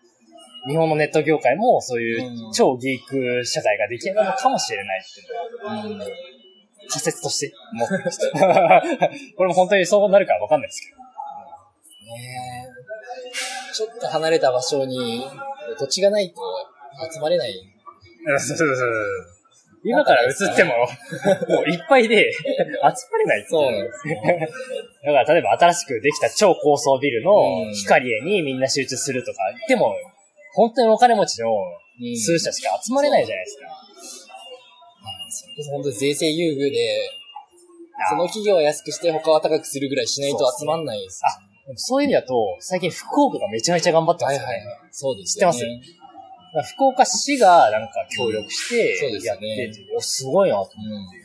Speaker 3: 日本のネット業界もそういう
Speaker 2: うん
Speaker 3: 超ギーク社会が出来上がるのかもしれないっていうのは
Speaker 2: うん。
Speaker 3: 仮説として思ってました。これも本当にそうなるかわかんないですけど。
Speaker 2: ねえ。ちょっと離れた場所に土地がないと集まれない。
Speaker 3: 今から映っても、もういっぱいで集まれない
Speaker 2: そうなんですね。
Speaker 3: だから例えば新しくできた超高層ビルの
Speaker 2: うん
Speaker 3: 光栄にみんな集中するとか言っても、本当にお金持ちの
Speaker 2: うん
Speaker 3: 数社しか集まれないじゃないですか。
Speaker 2: それこそ本当に税制優遇で、その企業は安くして他は高くするぐらいしないと集まんないです。
Speaker 3: でもそういう意味だと、最近福岡がめちゃめちゃ頑張ってますよね。
Speaker 2: そうです
Speaker 3: 知ってます福岡市がなんか協力して
Speaker 2: そうですよ
Speaker 3: やって
Speaker 2: ね
Speaker 3: て、おすごいなと思って。
Speaker 2: うん。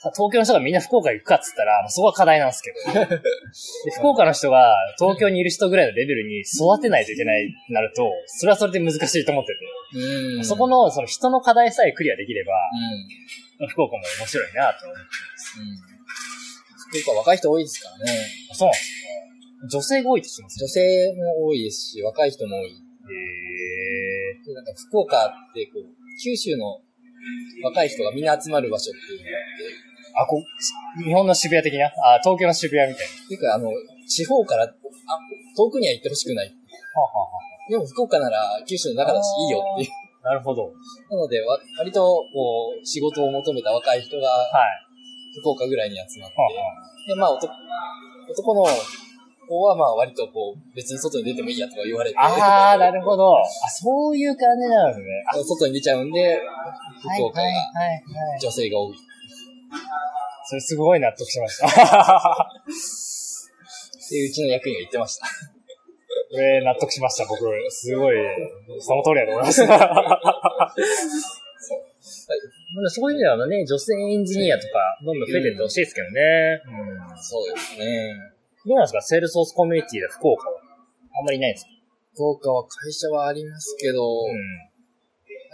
Speaker 3: さ東京の人がみんな福岡行くかっつったら、まあそこは課題なんですけど。で福岡の人が東京にいる人ぐらいのレベルに育てないといけないなると、それはそれで難しいと思ってて。
Speaker 2: うん。
Speaker 3: そこのその人の課題さえクリアできれば、
Speaker 2: うん。
Speaker 3: 福岡も面白いなと思って
Speaker 2: うん。福岡若い人多いですからね。
Speaker 3: ます。そうなんですね。女性が多いって聞きます
Speaker 2: 女性も多いですし、若い人も多い。
Speaker 3: へ
Speaker 2: でなんか福岡ってこう、九州の若い人がみんな集まる場所っていうのがあって、
Speaker 3: ー。あ、こう、日本の渋谷的な？あ、東京の渋谷みたいな。
Speaker 2: っていうかあの、地方から、あ、遠くには行ってほしくない。
Speaker 3: はあはあは
Speaker 2: でも福岡なら九州の中だしいいよっていう。
Speaker 3: あなるほど。
Speaker 2: なので、わ割と、こう、仕事を求めた若い人が
Speaker 3: はい。
Speaker 2: 福岡ぐらいに集まって、
Speaker 3: は
Speaker 2: で、まあ男、男の子はまあ割とこう、別に外に出てもいいやとか言われて、
Speaker 3: あはあ。なるほど。あ、そういう感じなんですね。あ
Speaker 2: 外に出ちゃうんで、
Speaker 3: はい
Speaker 2: 福岡が。女性が多い。
Speaker 3: それすごい納得しました。
Speaker 2: っていううちの役員が言ってました。
Speaker 3: これ納得しました、僕。すごい、その通りだと思います。そういう意味ではね、女性エンジニアとか、どんどん増えていってほしいですけどね。うん。
Speaker 2: そうですね。
Speaker 3: どうなんですか？セールソースコミュニティで福岡は？あんまりいないですか？
Speaker 2: 福岡は会社はありますけど、
Speaker 3: うん。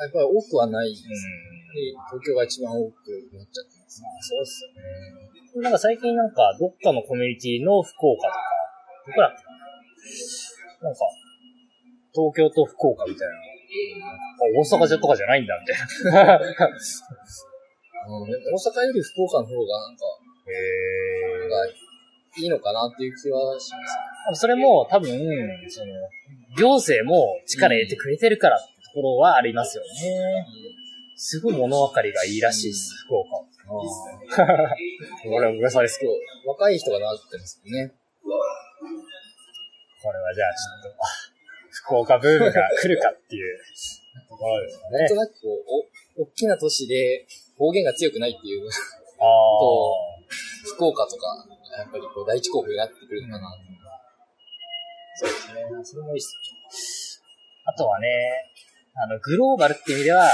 Speaker 2: やっぱり多くはないですね。
Speaker 3: うん。
Speaker 2: 東京が一番多くなっちゃってます。
Speaker 3: まあ、そうっすよね。なんか最近なんか、どっかのコミュニティの福岡とか、どこだっけななんか、東京と福岡みたいなの大阪じゃとかじゃないんだ、みたいな。
Speaker 2: うん、大阪より福岡の方がなんか、
Speaker 3: へ
Speaker 2: なんかいいのかなっていう気はします。
Speaker 3: それも多分、その、行政も力入れてくれてるからってところはありますよね。すごい物分かりがいいらしいです、福岡。俺は噂ですけど。
Speaker 2: 若い人がなってますよね。
Speaker 3: これはじゃあちょっと、福岡ブームが来るかっていうところですかね
Speaker 2: なんと。なくこう、お、大きな都市で方言が強くないっていう
Speaker 3: あ
Speaker 2: と、福岡とか、やっぱりこう第一候補になってくるのかな。
Speaker 3: あ、そうですね。それもいいっす。あとはね、あの、グローバルって意味では、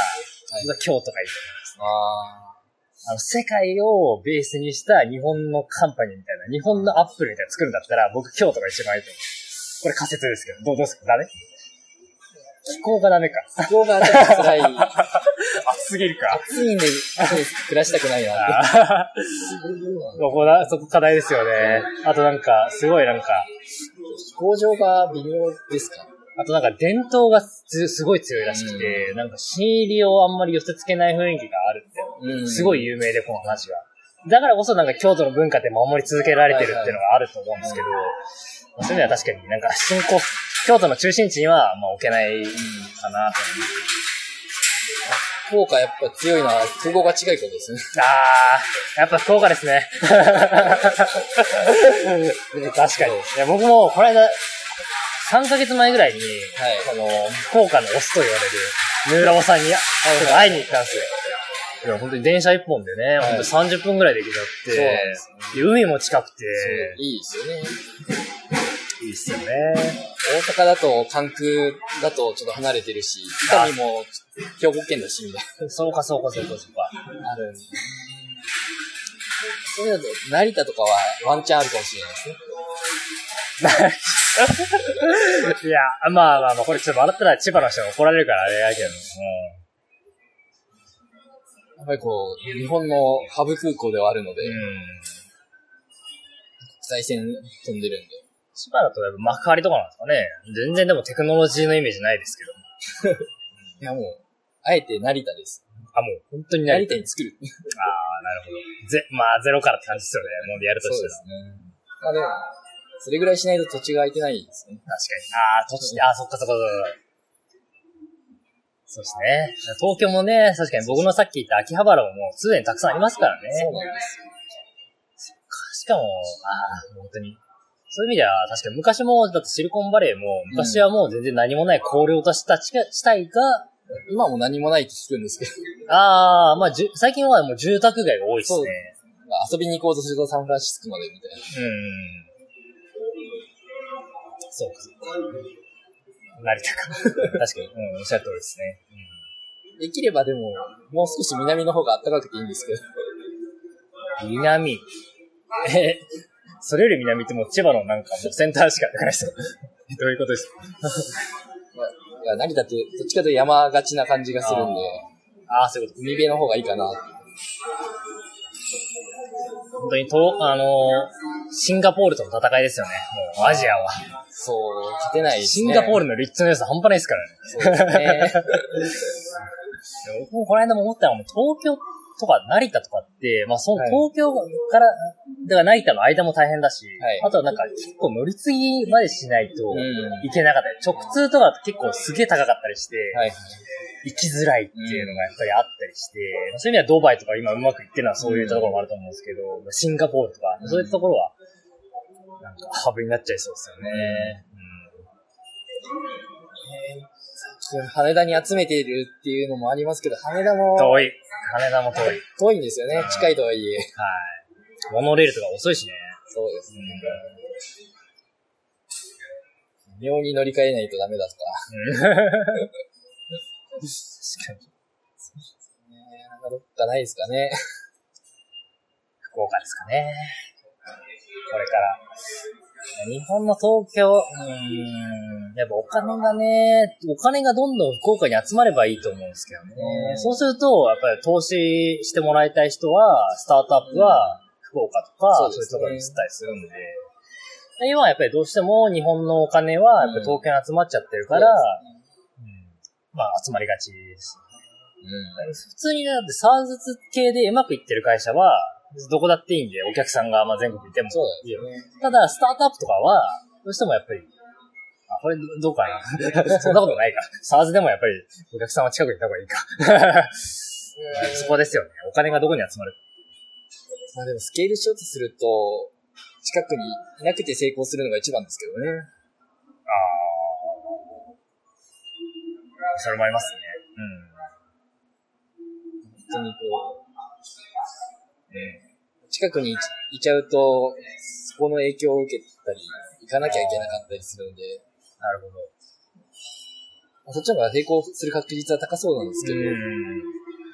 Speaker 3: 僕は京都がいいと思います。
Speaker 2: あ
Speaker 3: あの、世界をベースにした日本のカンパニーみたいな、日本のアップルみたいなの作るんだったら、僕京都が一番いいと思う。これ仮説ですけど、どうどうですか？ダメ気候がダメか。
Speaker 2: あ、気候が辛い。
Speaker 3: 暑すぎるか。
Speaker 2: 暑いんで、暮らしたくないなって。
Speaker 3: そこだ、そこ課題ですよね。あとなんか、すごいなんか、
Speaker 2: 飛行場が微妙ですか？
Speaker 3: あとなんか伝統がすすごい強いらしくて、なんか新入りをあんまり寄せ付けない雰囲気があるって、
Speaker 2: うん
Speaker 3: すごい有名で、この話が。だからこそなんか京都の文化って守り続けられてるっていうのがあると思うんですけど、まあそういう意味では確かになんか新興、京都の中心地にはまあ置けないかなと思います。
Speaker 2: 福岡やっぱ強いのは空港が近いことですね。
Speaker 3: あー、やっぱ福岡ですね。確かに。いや僕もこの間、3ヶ月前ぐらいに、
Speaker 2: はい
Speaker 3: この、福岡のオスと言われる、ヌーラボさんに、会いに行ったんですよ。いや、本当に電車一本でね、
Speaker 2: はい
Speaker 3: 本当に30分ぐらいで行けちゃって、
Speaker 2: そうなんです
Speaker 3: で海も近くて、
Speaker 2: いいですよね。
Speaker 3: いいっすよね。
Speaker 2: 大阪だと関空だとちょっと離れてるし、伊丹も兵庫県だしみたい
Speaker 3: そうか、そうか、そうか、そうか。
Speaker 2: な。あるんで。そういうのだと、成田とかはワンチャンあるかもしれないですね。
Speaker 3: いや、まあまあまあ、これちょっと笑ったら千葉の人が怒られるからあれやけど、
Speaker 2: やっぱりこう、日本のハブ空港ではあるので、
Speaker 3: うん。
Speaker 2: 国
Speaker 3: うん。
Speaker 2: 際線飛んでるんで。
Speaker 3: 千葉だとやっぱ幕張とかなんですかね。全然でもテクノロジーのイメージないですけど。
Speaker 2: いやもう、あえて成田です。
Speaker 3: あ、もう本当に。
Speaker 2: 成田に作る。
Speaker 3: ああ、なるほど。ぜ、まあゼロからって感じですよね。もうやるとしたら。
Speaker 2: ね。まあでも、それぐらいしないと土地が空いてないですね。
Speaker 3: 確かに。ああ、土地、ああ、そっかそっかそっか。そうですね。東京もね、確かに僕のさっき言った秋葉原ももうすでにたくさんありますからね。
Speaker 2: そうなんです。
Speaker 3: しかも、ああ、本当に。そういう意味では、確かに昔も、だってシリコンバレーも、昔はもう全然何もない荒涼とした地地帯が、
Speaker 2: 今も何もないって聞くんですけど、
Speaker 3: ああ、まあ、じゅ最近はもう住宅街が多いですね。
Speaker 2: 遊びに行こうとするとサンフランシスコまでみたいな。
Speaker 3: うん。そうか、そうか。成田か。確かに、うん、おっしゃる通りですね。
Speaker 2: できればでも、もう少し南の方が暖かくていいんですけど。
Speaker 3: うん、南。え、それより南ってもう千葉のなんかもうセンターしかないですよ。どういうことですか？
Speaker 2: まあ、いや成田ってどっちかというと山がちな感じがするんで、
Speaker 3: ああ、そういうこと。
Speaker 2: 海辺の方がいいかな。
Speaker 3: 本当にと、あのーシンガポールとの戦いですよね。もう、アジアは。
Speaker 2: そう、勝てないです
Speaker 3: シ
Speaker 2: ね。
Speaker 3: ンガポールの立地の良さ半端ないですからね。
Speaker 2: そうですね。
Speaker 3: で僕もこの間も思ったのは、東京とか成田とかって、まあその
Speaker 2: はい
Speaker 3: 東京から、だから成田の間も大変だし、
Speaker 2: はい
Speaker 3: あとはなんか結構乗り継ぎまでしないと
Speaker 2: うん。
Speaker 3: いけなかったり、直通とか結構すげえ高かったりして、
Speaker 2: はい。
Speaker 3: 行きづらいっていうのがやっぱりあったりして、そういう意味ではドバイとか今うまくいってるのはそういうところもあると思うんですけど、シンガポールとか、そういうところは、なんかハブになっちゃいそうですよね。
Speaker 2: 羽田に集めているっていうのもありますけど、羽田
Speaker 3: うん
Speaker 2: も
Speaker 3: 遠い。羽田も遠い。はい。
Speaker 2: 遠いんですよね。近いとはいえ。
Speaker 3: モノレールとか遅いしね。
Speaker 2: そうですね。妙に乗り換えないとダメだとか。
Speaker 3: うん。確かに。
Speaker 2: ねなんかどっかないですかね。
Speaker 3: 福岡ですかね。これから。日本の東京、うーん、やっぱお金がね、お金がどんどん福岡に集まればいいと思うんですけどね。
Speaker 2: うん
Speaker 3: そうすると、やっぱり投資してもらいたい人は、スタートアップは福岡とか、
Speaker 2: そう
Speaker 3: いうところに移ったりするんで。今はやっぱりどうしても日本のお金はやっぱり東京に集まっちゃってるから、うんまあ集まりがちです。
Speaker 2: うん。
Speaker 3: 普通にだってサーズ系でうまくいってる会社は、どこだっていいんで、お客さんがまあ全国いても
Speaker 2: そう
Speaker 3: いいよ。
Speaker 2: だよね。
Speaker 3: ただ、スタートアップとかは、どうしてもやっぱり、あ、これどうかな そんなことないか。サーズでもやっぱりお客さんは近くにいた方がいいか。そこですよね。お金がどこに集まる
Speaker 2: まあでもスケールしようとすると、近くにいなくて成功するのが一番ですけどね。
Speaker 3: ああ。それもありますね。
Speaker 2: 本当にこう、近くにいいちゃうと、そこの影響を受けたり、行かなきゃいけなかったりするので、
Speaker 3: うん。なるほど。
Speaker 2: まあそっちの方が成功する確率は高そうなんですけど、
Speaker 3: うん。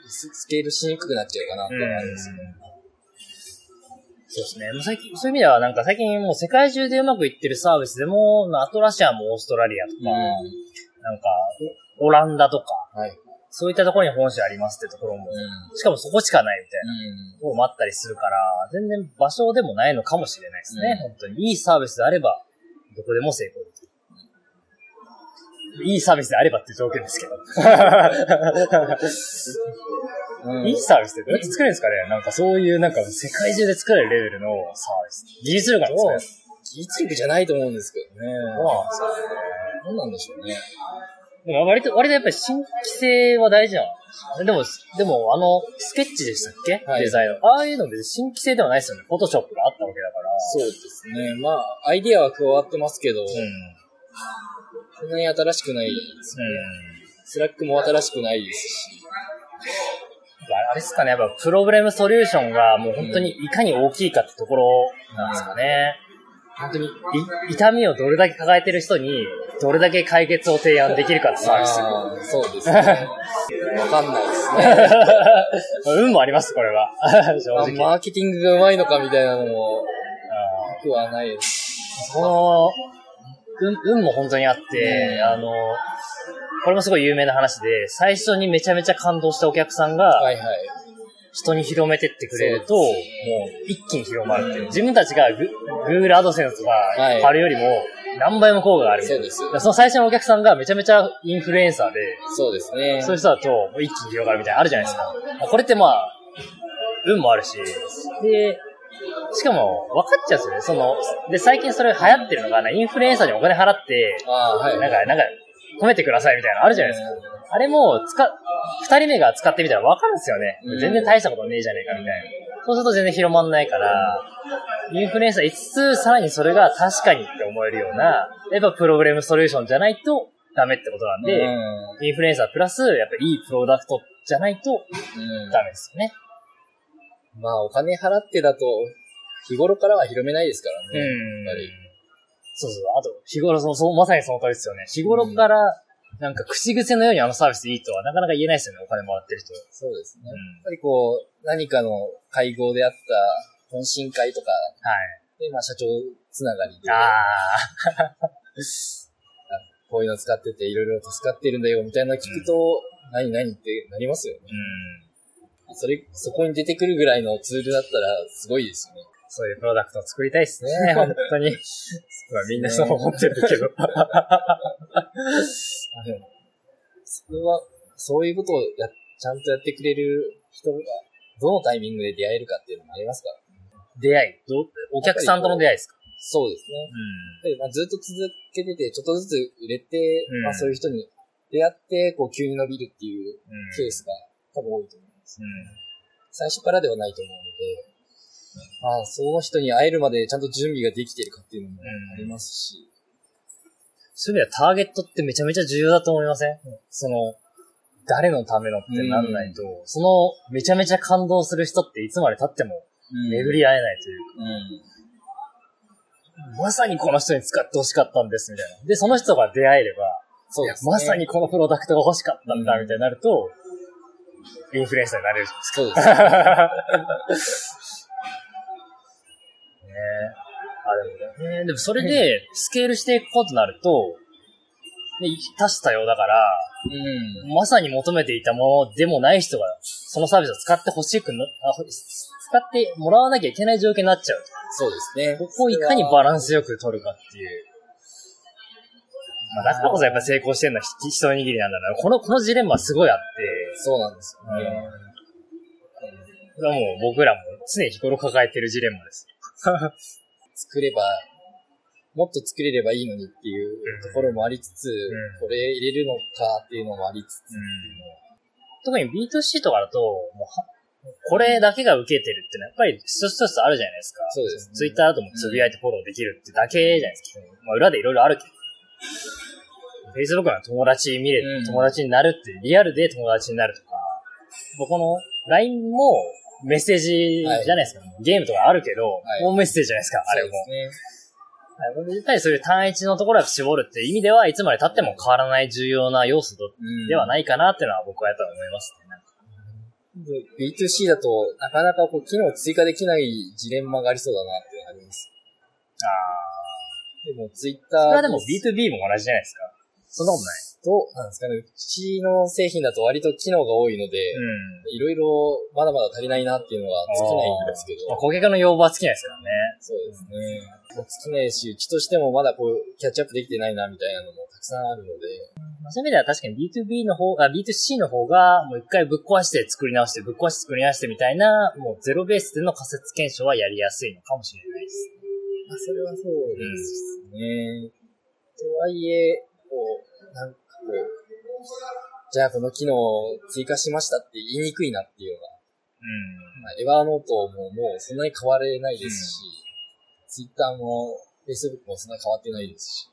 Speaker 2: ススケールしにくくなっちゃうかなっていうのがあるんですよ。
Speaker 3: そうですね。もう最近、そういう意味では、なんか最近もう世界中でうまくいってるサービスでも、アトラシアもオーストラリアとか、なんか、オランダとか、
Speaker 2: はい。
Speaker 3: そういったところに本社ありますってところも、
Speaker 2: う
Speaker 3: しかもそこしかないみたいな。
Speaker 2: ん。
Speaker 3: ところもあったりするから、全然場所でもないのかもしれないですね。
Speaker 2: うん
Speaker 3: 本当に。いいサービスであれば、どこでも成功できる。いいサービスであればっていう条件ですけど。
Speaker 2: うん。
Speaker 3: いいサービスってどうやって作れるんですかね？なんかそういう、なんか世界中で作れるレベルのサービス。技術力なんですかね？
Speaker 2: 技術力じゃないと思うんですけどね。
Speaker 3: そうなんですかね。
Speaker 2: どうなんでしょうね。
Speaker 3: でも割と、割とやっぱり新規性は大事なんでも、でもあの、スケッチでしたっけ、
Speaker 2: はい
Speaker 3: デザインの。ああいうの別に新規性ではないですよね。フォトショップがあったわけだから。
Speaker 2: そうですね。まあ、アイディアは加わってますけど、
Speaker 3: うん。
Speaker 2: そんなに新しくないですよね。 Slack も新しくないですし。
Speaker 3: あれですかね、やっぱプログラムソリューションがもう本当にいかに大きいかってところなんですかね。本当にい痛みをどれだけ抱えてる人にどれだけ解決を提案できるかってサービス。
Speaker 2: そうですね。わかんないですね。
Speaker 3: 運もあります、これは。正直。
Speaker 2: マーケティングがうまいのかみたいなのも、
Speaker 3: あ
Speaker 2: なくはないです。
Speaker 3: ーその、運、運も本当にあって、あの、これもすごい有名な話で、最初にめちゃめちゃ感動したお客さんが、
Speaker 2: はいはい。
Speaker 3: 人に広めてってくれると、もう一気に広まるっていう。自分たちがグ Google アドセンスが
Speaker 2: はい
Speaker 3: 貼るよりも何倍も効果がある。
Speaker 2: そうです
Speaker 3: その最初のお客さんがめちゃめちゃインフルエンサーで、
Speaker 2: そうですね。
Speaker 3: そういう人だと一気に広がるみたいなのあるじゃないですか。これってまあ、運もあるし、で、しかも分かっちゃうんですよね。その、で、最近それ流行ってるのが、インフルエンサーにお金払って、
Speaker 2: ああ、はい。
Speaker 3: なんか、なんか、褒めてくださいみたいなのあるじゃないですか。あれも、使っ、二人目が使ってみたら分かるんですよね。
Speaker 2: うん
Speaker 3: 全然大したことねえじゃねえかみたいな。そうすると全然広まんないから、インフルエンサー5つ、さらにそれが確かにって思えるような、やっぱプログラムソリューションじゃないとダメってことなんで、
Speaker 2: うん
Speaker 3: インフルエンサープラス、やっぱいいプロダクトじゃないと
Speaker 2: うん
Speaker 3: ダメですよね。
Speaker 2: まあ、お金払ってだと、日頃からは広めないですからね。
Speaker 3: ん
Speaker 2: やっぱり。
Speaker 3: そうそう。あと、日頃、そう、そう、まさにその通りですよね。日頃から、なんか口癖のようにあのサービスいいとはなかなか言えないですよね、お金もらってる人。
Speaker 2: そうですね。やっ
Speaker 3: うん
Speaker 2: ぱりこう、何かの会合であった懇親会とか
Speaker 3: はい。
Speaker 2: で、まあ、社長つながりで、
Speaker 3: あ
Speaker 2: こういうの使ってていろいろ助かってるんだよ、みたいなの聞くと、何何ってなりますよね。
Speaker 3: ー。うん。
Speaker 2: それ、そこに出てくるぐらいのツールだったら、すごいですよね。
Speaker 3: そういうプロダクトを作りたいですね、本当に。まあみんなそう思ってるけど。
Speaker 2: あでも、それは、そういうことをや、ちゃんとやってくれる人が、どのタイミングで出会えるかっていうのもありますから。
Speaker 3: 出会い？どお客さんとの出会いですか？
Speaker 2: そうですね。でまあ、ずっと続けてて、ちょっとずつ売れて、
Speaker 3: うん
Speaker 2: まあそういう人に出会って、こう急に伸びるっていう
Speaker 3: うん。
Speaker 2: ケースが多分多いと思います。
Speaker 3: うん。
Speaker 2: 最初からではないと思うので、まあその人に会えるまでちゃんと準備ができてるかっていうのもありますし、
Speaker 3: そういう意味ではターゲットってめちゃめちゃ重要だと思いません？その、誰のためのってなんないと、そのめちゃめちゃ感動する人っていつまで経っても巡り合えないというか、
Speaker 2: うん。
Speaker 3: まさにこの人に使ってほしかったんですみたいな。で、その人が出会えれば、
Speaker 2: そうです、ね。
Speaker 3: まさにこのプロダクトが欲しかったんだみたいになると、インフルエンサーになれるじゃないですか。
Speaker 2: そうです。
Speaker 3: ね あ、でもね、でもそれでスケールしていくことになると、ね、多種多様だから、
Speaker 2: うん。
Speaker 3: まさに求めていたものでもない人が、そのサービスを使ってほしくな、使ってもらわなきゃいけない状況になっちゃう。
Speaker 2: そうですね。
Speaker 3: ここをいかにバランスよく取るかっていう。まあ、だからこそやっぱ成功してるのはひ一握りなんだな。この、このジレンマすごいあって、
Speaker 2: そうなんですよね。
Speaker 3: これはもう僕らも常日頃抱えてるジレンマです。
Speaker 2: 作れば、もっと作れればいいのにっていうところもありつつ、
Speaker 3: ん。
Speaker 2: これ入れるのかっていうのもありつつ、
Speaker 3: 特に B2C とかだと、もうは、これだけが受けてるってのはやっぱり一つ一つあるじゃないですか。
Speaker 2: そうですね。
Speaker 3: ツイッターだともつぶやいてフォローできるってだけじゃないですか。まあ裏でいろいろあるけど。Facebook の友達見れる、
Speaker 2: うん
Speaker 3: 友達になるって、リアルで友達になるとか、この LINE もメッセージじゃないですか。ゲームとかあるけど、
Speaker 2: はい
Speaker 3: ホームメッセージじゃないですか、あれも。
Speaker 2: そうですね。
Speaker 3: はい絶対そういう単一のところを絞るっていう意味では、いつまで経っても変わらない重要な要素ではないかなっていうのは僕はやっぱり思いますね。なんか
Speaker 2: で B2C だと、なかなかこう、機能追加できないジレンマがありそうだなっていうのがあります。
Speaker 3: あ
Speaker 2: でも、ツイッ
Speaker 3: あ。
Speaker 2: ター
Speaker 3: それはでも B2B も同じじゃないですか。そんなことない。
Speaker 2: と、なんですかね、うちの製品だと割と機能が多いので、
Speaker 3: うん。
Speaker 2: いろいろまだまだ足りないなっていうのは尽きないんですけど、
Speaker 3: まあ、顧客の要望は尽きないですからね。
Speaker 2: そうですね。尽きないし、うちとしてもまだこう、キャッチアップできてないなみたいなのもたくさんあるので、
Speaker 3: まあ、そういう意味では確かに B2B の方、あ、B2C の方が、もう一回ぶっ壊して作り直して、ぶっ壊して作り直してみたいな、もうゼロベースでの仮説検証はやりやすいのかもしれないです。
Speaker 2: まあ、それはそうですね。とはいえ、こう、なんじゃあこの機能を追加しましたって言いにくいなっていうのが、
Speaker 3: うん。
Speaker 2: まあ、エヴァーノートももうそんなに変われないですし、ツイッターも Facebook もそんなに変わってないですし、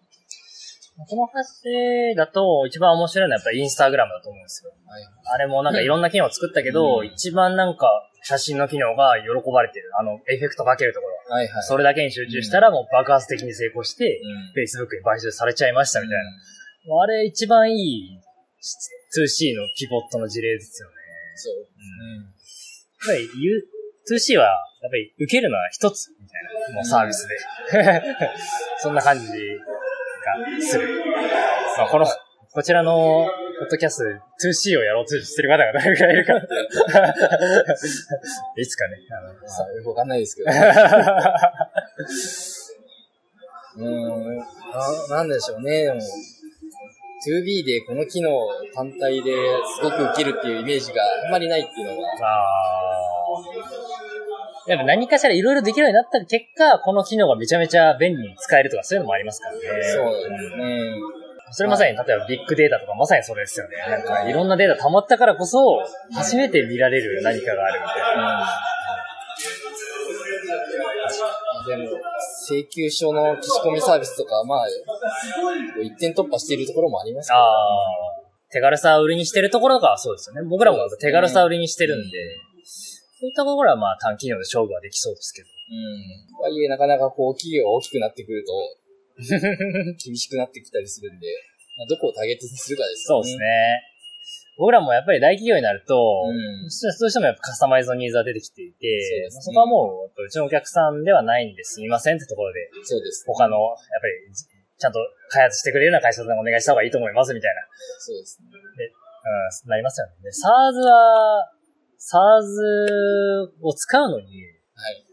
Speaker 3: この話だと、一番面白いのはやっぱりインスタグラムだと思うんですよ。
Speaker 2: はい。
Speaker 3: あれもなんかいろんな機能を作ったけど、
Speaker 2: うん
Speaker 3: 一番なんか写真の機能が喜ばれてる。あの、エフェクトかけるところ。
Speaker 2: はいはい。
Speaker 3: それだけに集中したらもう爆発的に成功して、
Speaker 2: うん。
Speaker 3: Facebook に買収されちゃいましたみたいな。あれ一番いい 2C のピボットの事例ですよね。
Speaker 2: そうですね。
Speaker 3: やっぱり言う 2C は、やっぱり受けるのは一つみたいな、もうサービスで。そんな感じがする。まあ、この、こちらの、ポッドキャスト 2C をやろうとしてる方が誰がいるか いつかね、あの、
Speaker 2: さあ、よくわかんないですけど。うーん、な、なんでしょうね。でも、2B でこの機能単体ですごく受けるっていうイメージがあんまりないっていうのは、
Speaker 3: あーやっぱ何かしらいろいろできるようになった結果、この機能がめちゃめちゃ便利に使えるとかそういうのもありますからね。
Speaker 2: そうですね。
Speaker 3: それまさに、例えばビッグデータとかまさにそれですよね。なんかいろんなデータ溜まったからこそ、初めて見られる何かがあるみたいな。
Speaker 2: でも、請求書の聞き込みサービスとか、まあ、一点突破しているところもありますけど、
Speaker 3: ああ、手軽さを売りにしてるところがそうですよね。僕らも手軽さを売りにしてるんで、そういったところはまあ短期ので勝負はできそうですけど。
Speaker 2: うん。とはいえ、なかなかこう、企業が大きくなってくると、厳しくなってきたりするんで、まあ、どこをターゲットにするかですよね。
Speaker 3: そうですね。僕らもやっぱり大企業になると、
Speaker 2: うん
Speaker 3: どうしてもやっぱカスタマイズのニーズが出てきていて、
Speaker 2: そね
Speaker 3: そこはもう、うちのお客さんではないんですみませんってところで、
Speaker 2: そうです。
Speaker 3: 他の、やっぱり、ちゃんと開発してくれるような会社さんにお願いした方がいいと思いますみたいな、
Speaker 2: そうですね。
Speaker 3: うん、なりますよね。で、SARS は、SARS を使うのに、
Speaker 2: はい。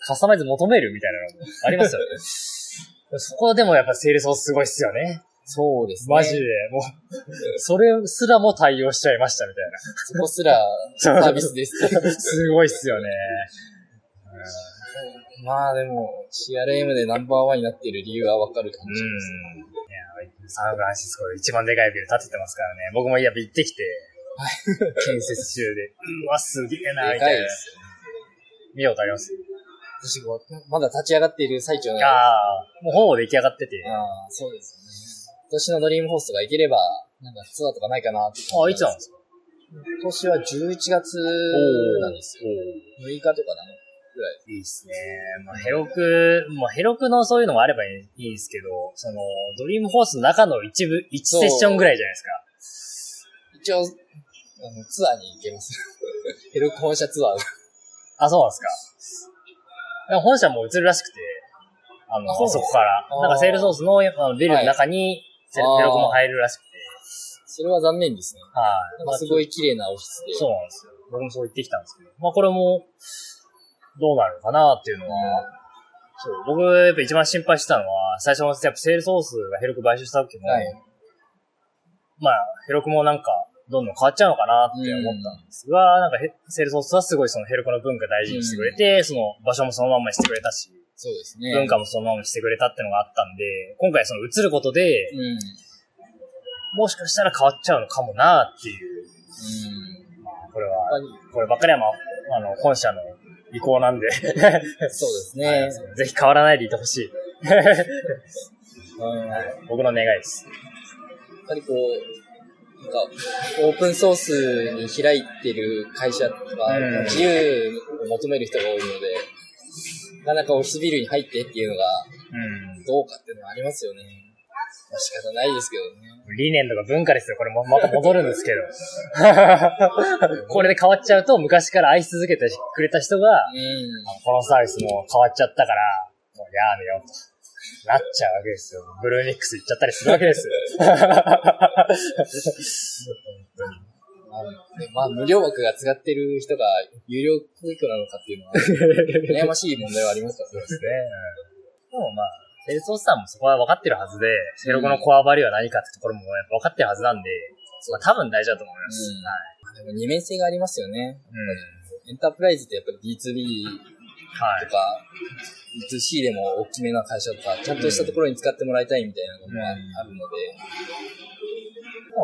Speaker 3: カスタマイズ求めるみたいなのもありますよね。そこでもやっぱセールスすごいっすよね。
Speaker 2: そうですね。
Speaker 3: マジで、もう、それすらも対応しちゃいましたみたいな。
Speaker 2: そこすらサービスです。
Speaker 3: すごいっすよね。
Speaker 2: まあでも、CRM でナンバーワンになっている理由はわかる感
Speaker 3: うん。
Speaker 2: じ
Speaker 3: いや、サンフランシスコで一番でかいビル建ててますからね。僕もやっぱ行ってきて、建設中で、うわ、すげえな、
Speaker 2: で
Speaker 3: みたいな。見たことあります
Speaker 2: 私がまだ立ち上がっている最中なんで。
Speaker 3: ああ、もうほぼ出来上がってて。
Speaker 2: ああ、そうですよね。今年のドリームホーストが行ければ、なんかツアーとかないかなって
Speaker 3: ああ、いつなんですか？
Speaker 2: 今年は11月なんですよ。6日とかなのぐらい。
Speaker 3: いいっすね。まあ、ヘロク、まあ、ヘロクのそういうのもあればいいですけど、その、ドリームホースの中の一部、一セッションぐらいじゃないですか。
Speaker 2: 一応、あの、ツアーに行けます。ヘルコ本社ツアー。
Speaker 3: あ、そうなんですか。本社も映るらしくて、あの、
Speaker 2: あそ
Speaker 3: こから。なんかセールソースのあのビルの中に、セル
Speaker 2: あー
Speaker 3: ヘロクも入るらしくて。
Speaker 2: それは残念ですね。
Speaker 3: はい。
Speaker 2: なんかすごい綺麗なオフィスで。
Speaker 3: そうなんですよ。僕もそう言ってきたんですけど。まあこれも、どうなるのかなっていうのは、そう。僕、やっぱ一番心配してたのは、最初のやっぱセールソースがヘロク買収した時も、
Speaker 2: はい
Speaker 3: まあ、ヘロクもなんか、どんどん変わっちゃうのかなって思ったんですが、なんかヘセールソースはすごいそのヘロクの文化大事にしてくれて、その場所もそのまんまにしてくれたし、
Speaker 2: そうですね。
Speaker 3: 文化もそのままにしてくれたってのがあったんで、今回その移ることで、
Speaker 2: うん。
Speaker 3: もしかしたら変わっちゃうのかもなっていう、
Speaker 2: うん。
Speaker 3: これは、こればっかりはまあ、あの、本社の意向なんで、
Speaker 2: そうですね。
Speaker 3: ぜひ変わらないでいてほしい。
Speaker 2: うん。やっ
Speaker 3: 僕の願いです。
Speaker 2: ぱりこう、なんか、オープンソースに開いてる会社とか、
Speaker 3: うん
Speaker 2: 自由を求める人が多いので、なかなかオフィスビルに入ってっていうのが
Speaker 3: うん。
Speaker 2: どうかっていうのはありますよね。まあ仕方ないですけどね。
Speaker 3: 理念とか文化ですよ。これもまた戻るんですけど。これで変わっちゃうと、昔から愛し続けてくれた人が、
Speaker 2: うん。
Speaker 3: このサービスも変わっちゃったから、もうやめようと。なっちゃうわけですよ。ブルーニックス行っちゃったりするわけですよ。
Speaker 2: まあねまあ、無料枠が使ってる人が有料教育なのかっていうのは、悩ましい問題はありますからね。
Speaker 3: ですね。でもまあ、 Salesforce さんもそこは分かってるはずで、 Heroku のコアバリューは何かってところもやっぱ分かってるはずなんで、まあ多分大丈夫だと思います。
Speaker 2: うん
Speaker 3: はい。
Speaker 2: でも二面性がありますよね。
Speaker 3: うん。
Speaker 2: エンタープライズってやっぱり B2B
Speaker 3: はい
Speaker 2: と。か、B2C でも大きめな会社とか、ちゃんとしたところに使ってもらいたいみたいなのもあ
Speaker 3: うん
Speaker 2: あるの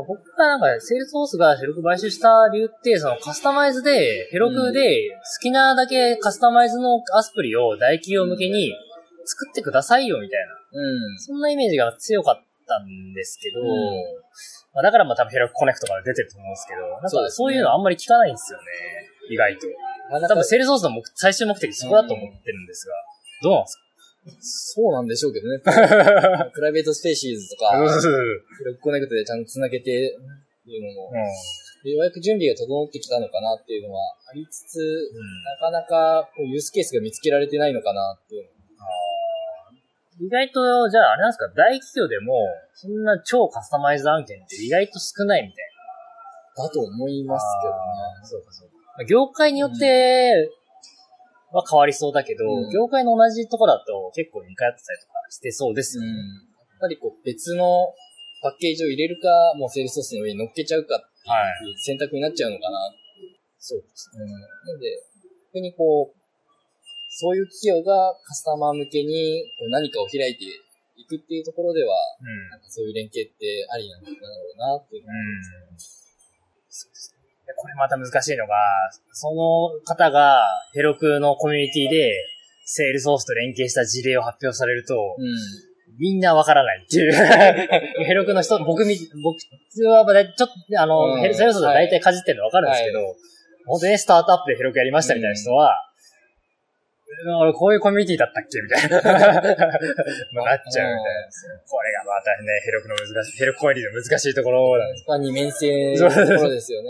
Speaker 3: 僕がなんか、 Salesforce が Heroku 買収した理由って、そのカスタマイズで、 Heroku で好きなだけカスタマイズのアプリを大企業向けに作ってくださいよみたいな。
Speaker 2: うん。
Speaker 3: そんなイメージが強かったんですけど、
Speaker 2: うん
Speaker 3: まあ、だからまあ多分 Heroku Connect から出てると思うんですけど、なんか
Speaker 2: そう
Speaker 3: いうのあんまり聞かないんですよね。意外と。多分 Salesforce の目最終目的そこだと思ってるんですが、どうなんですか？
Speaker 2: そうなんでしょうけどね。Private Spaces とか、 Heroku Connect でちゃんと繋げて、いうのも、ようやく準備が整ってきたのかなっていうのはありつつ、なかなかこうユースケースが見つけられてないのかなっていうの。
Speaker 3: 意外と、じゃああれなんですか、大企業でも、そんな超カスタマイズ案件って意外と少ないみたい
Speaker 2: だと思いますけどね。
Speaker 3: な。そうかそうか。業界によっては変わりそうだけど、
Speaker 2: うん
Speaker 3: 業界の同じとこだと結構似通ってたりとかしてそうですよね。
Speaker 2: うん。やっぱりこう別のパッケージを入れるか、もうセールスソースの上に乗っけちゃうかって
Speaker 3: はい。
Speaker 2: いう選択になっちゃうのかな。
Speaker 3: そうですね。
Speaker 2: うん。なので、逆にこう、そういう企業がカスタマー向けにこう何かを開いていくっていうところでは、
Speaker 3: うん。
Speaker 2: なんかそういう連携ってありなんだろうなっていうのは
Speaker 3: うん。そうですね。でこれまた難しいのが、その方がヘロクのコミュニティで、セールソースと連携した事例を発表されると、
Speaker 2: うん。
Speaker 3: みんなわからないっていう。ヘロクの人、僕み、僕はちょっと、あの、
Speaker 2: うん
Speaker 3: ヘルセールソースは大体かじってるのわかるんですけど、本当にスタートアップでヘロクやりましたみたいな人は、俺こういうコミュニティだったっけ？みたいな。まあなっちゃうみたいな。これがまたね、ヘロクの難しい、ヘロクコミュニティの難しいところなんです。
Speaker 2: まあ二面性のところですよね。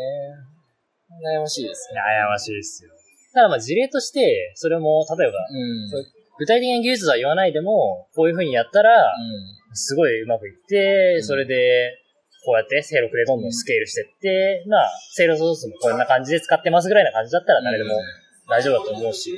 Speaker 2: 悩ましいですね。
Speaker 3: 悩ましいですよ。ただまあ事例として、それも、例えば、
Speaker 2: うん。
Speaker 3: 具体的な技術は言わないでも、こういう風にやったら、
Speaker 2: うん。
Speaker 3: すごいうまくいって、
Speaker 2: ん
Speaker 3: それで、こうやって、セールクでどんどんスケールしてって、まあ、セールソースもこんな感じで使ってますぐらいな感じだったら誰でも大丈夫だと思うし、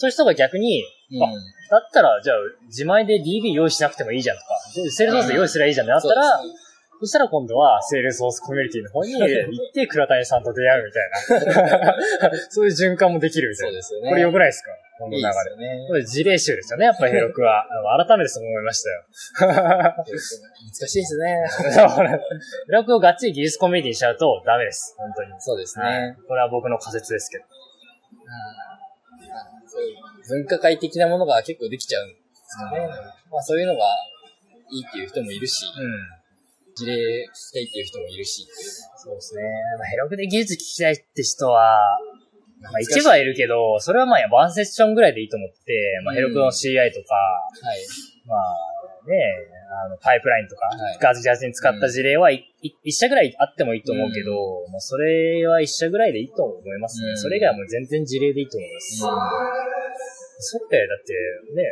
Speaker 3: そういう人が逆に、
Speaker 2: うん。
Speaker 3: あだったら、じゃあ、自前で DB 用意しなくてもいいじゃんとか、でセールソース用意すればいいじゃんってなったら、
Speaker 2: そうですね
Speaker 3: そしたら今度は、セールソースコミュニティの方に 行って、倉谷さんと出会うみたいな。そういう循環もできるみたいな。
Speaker 2: そうですよね。
Speaker 3: これ良くないですか？この流れ。
Speaker 2: いいですよね
Speaker 3: こ。れ事例集ですよね、やっぱりヘロクは。改めてそう思いましたよ。
Speaker 2: 難しいですね。
Speaker 3: ヘロクをがっちり技術コミュニティにしちゃうとダメです。本当に。
Speaker 2: そうですね。
Speaker 3: はい。これは僕の仮説ですけど。
Speaker 2: そういう文化会的なものが結構できちゃうんですよね。まあそういうのがいいっていう人もいるし、
Speaker 3: うん。
Speaker 2: 事例したいっていう人もいるし。
Speaker 3: そうですね。まあ、ヘロクで技術聞きたいって人は、まあ一部はいるけど、それはまあワンセッションぐらいでいいと思って、まあヘロクの CI とか、
Speaker 2: はい。
Speaker 3: まあね、あの、パイプラインとか
Speaker 2: はい、
Speaker 3: ガチガチに使った事例はいい一社ぐらいあってもいいと思うけど、まあそれは一社ぐらいでいいと思いますね。
Speaker 2: うん
Speaker 3: それ以外はもう全然事例でいいと思います。それって、だって、ね、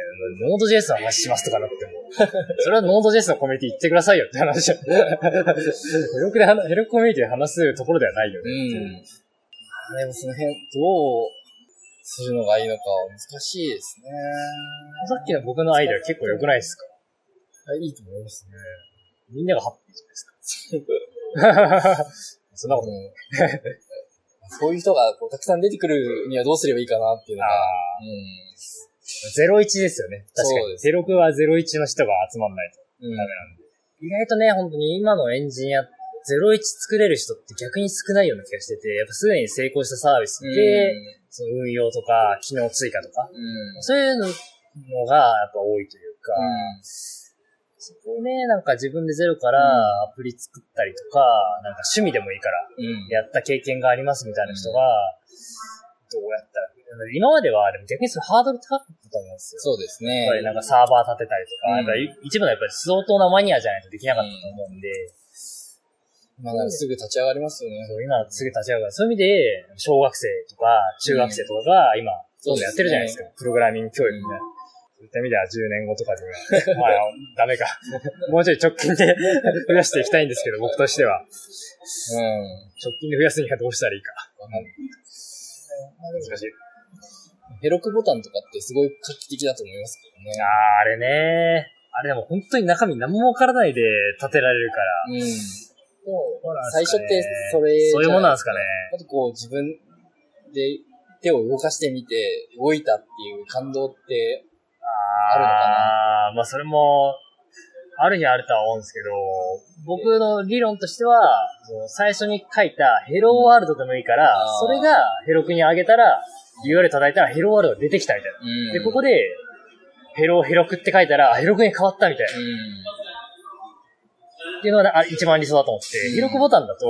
Speaker 3: ノード JS の話しますとかなっても、それはノード JS のコミュニティ行ってくださいよって話じゃん。ヘロクで話、ヘロクコミュニティで話すところではないよ
Speaker 2: う
Speaker 3: ね。
Speaker 2: ん。でもその辺、どう、するのがいいのか難しいですね。
Speaker 3: さっきの僕のアイデア結構良くないですか？
Speaker 2: いいと思いますね。
Speaker 3: みんながハッピーじゃないですか。そんなこと
Speaker 2: うんそういう人がこうたくさん出てくるにはどうすればいいかなっていうのが、
Speaker 3: あ
Speaker 2: うん。
Speaker 3: 01ですよね。確かに。
Speaker 2: そうです
Speaker 3: 06は01の人が集まんないと
Speaker 2: うん
Speaker 3: ダメなんで。意外とね、本当に今のエンジニア、01作れる人って逆に少ないような気がしてて、やっぱすでに成功したサービスで、その運用とか、機能追加とか、
Speaker 2: うん。うん。
Speaker 3: そういうのがやっぱ多いというか、そこをね、なんか自分でゼロからアプリ作ったりとか、なんか趣味でもいいから
Speaker 2: うん。
Speaker 3: やった経験がありますみたいな人が、どうやったら、今まではでも逆にそれハードル高かったと思うんですよ。
Speaker 2: そうですね。
Speaker 3: やっぱりなんかサーバー立てたりとか、
Speaker 2: うん
Speaker 3: やっぱり一部のやっぱり相当なマニアじゃないとできなかったと思うんで、
Speaker 2: まあ、ならすぐ立ち上がりますよね。
Speaker 3: そう今すぐ立ち上がる。そういう意味で、小学生とか中学生とかが今、どんどんやってるじゃないですか。プログラミング教育みたいな。そういった意味では10年後とかでは、まあ、ダメか。もうちょい直近で 増やしていきたいんですけど、僕としては。
Speaker 2: うん。
Speaker 3: 直近で増やすにはどうしたらいいか。難しい。
Speaker 2: ヘロクボタンとかってすごい画期的だと思いますけどね。
Speaker 3: あー、あれね。あれでも本当に中身何もわからないで立てられるから。
Speaker 2: うん。最初ってそれ
Speaker 3: そういうものなんですかね。
Speaker 2: あとこう自分で手を動かしてみて動いたっていう感動って、あるのか
Speaker 3: あーまあそれも、あるにはあるとは思うんですけど、僕の理論としては、最初に書いたヘローワールドでもいいから、
Speaker 2: あー
Speaker 3: それがヘロクに上げたら、URL 叩いたらヘローワールドが出てきたみたいな。
Speaker 2: うん
Speaker 3: で、ここで、ヘローヘロクって書いたら、あヘロクに変わったみたいな。
Speaker 2: うん。
Speaker 3: っていうのがあ一番理想だと思って、
Speaker 2: うん
Speaker 3: ヘロクボタンだと、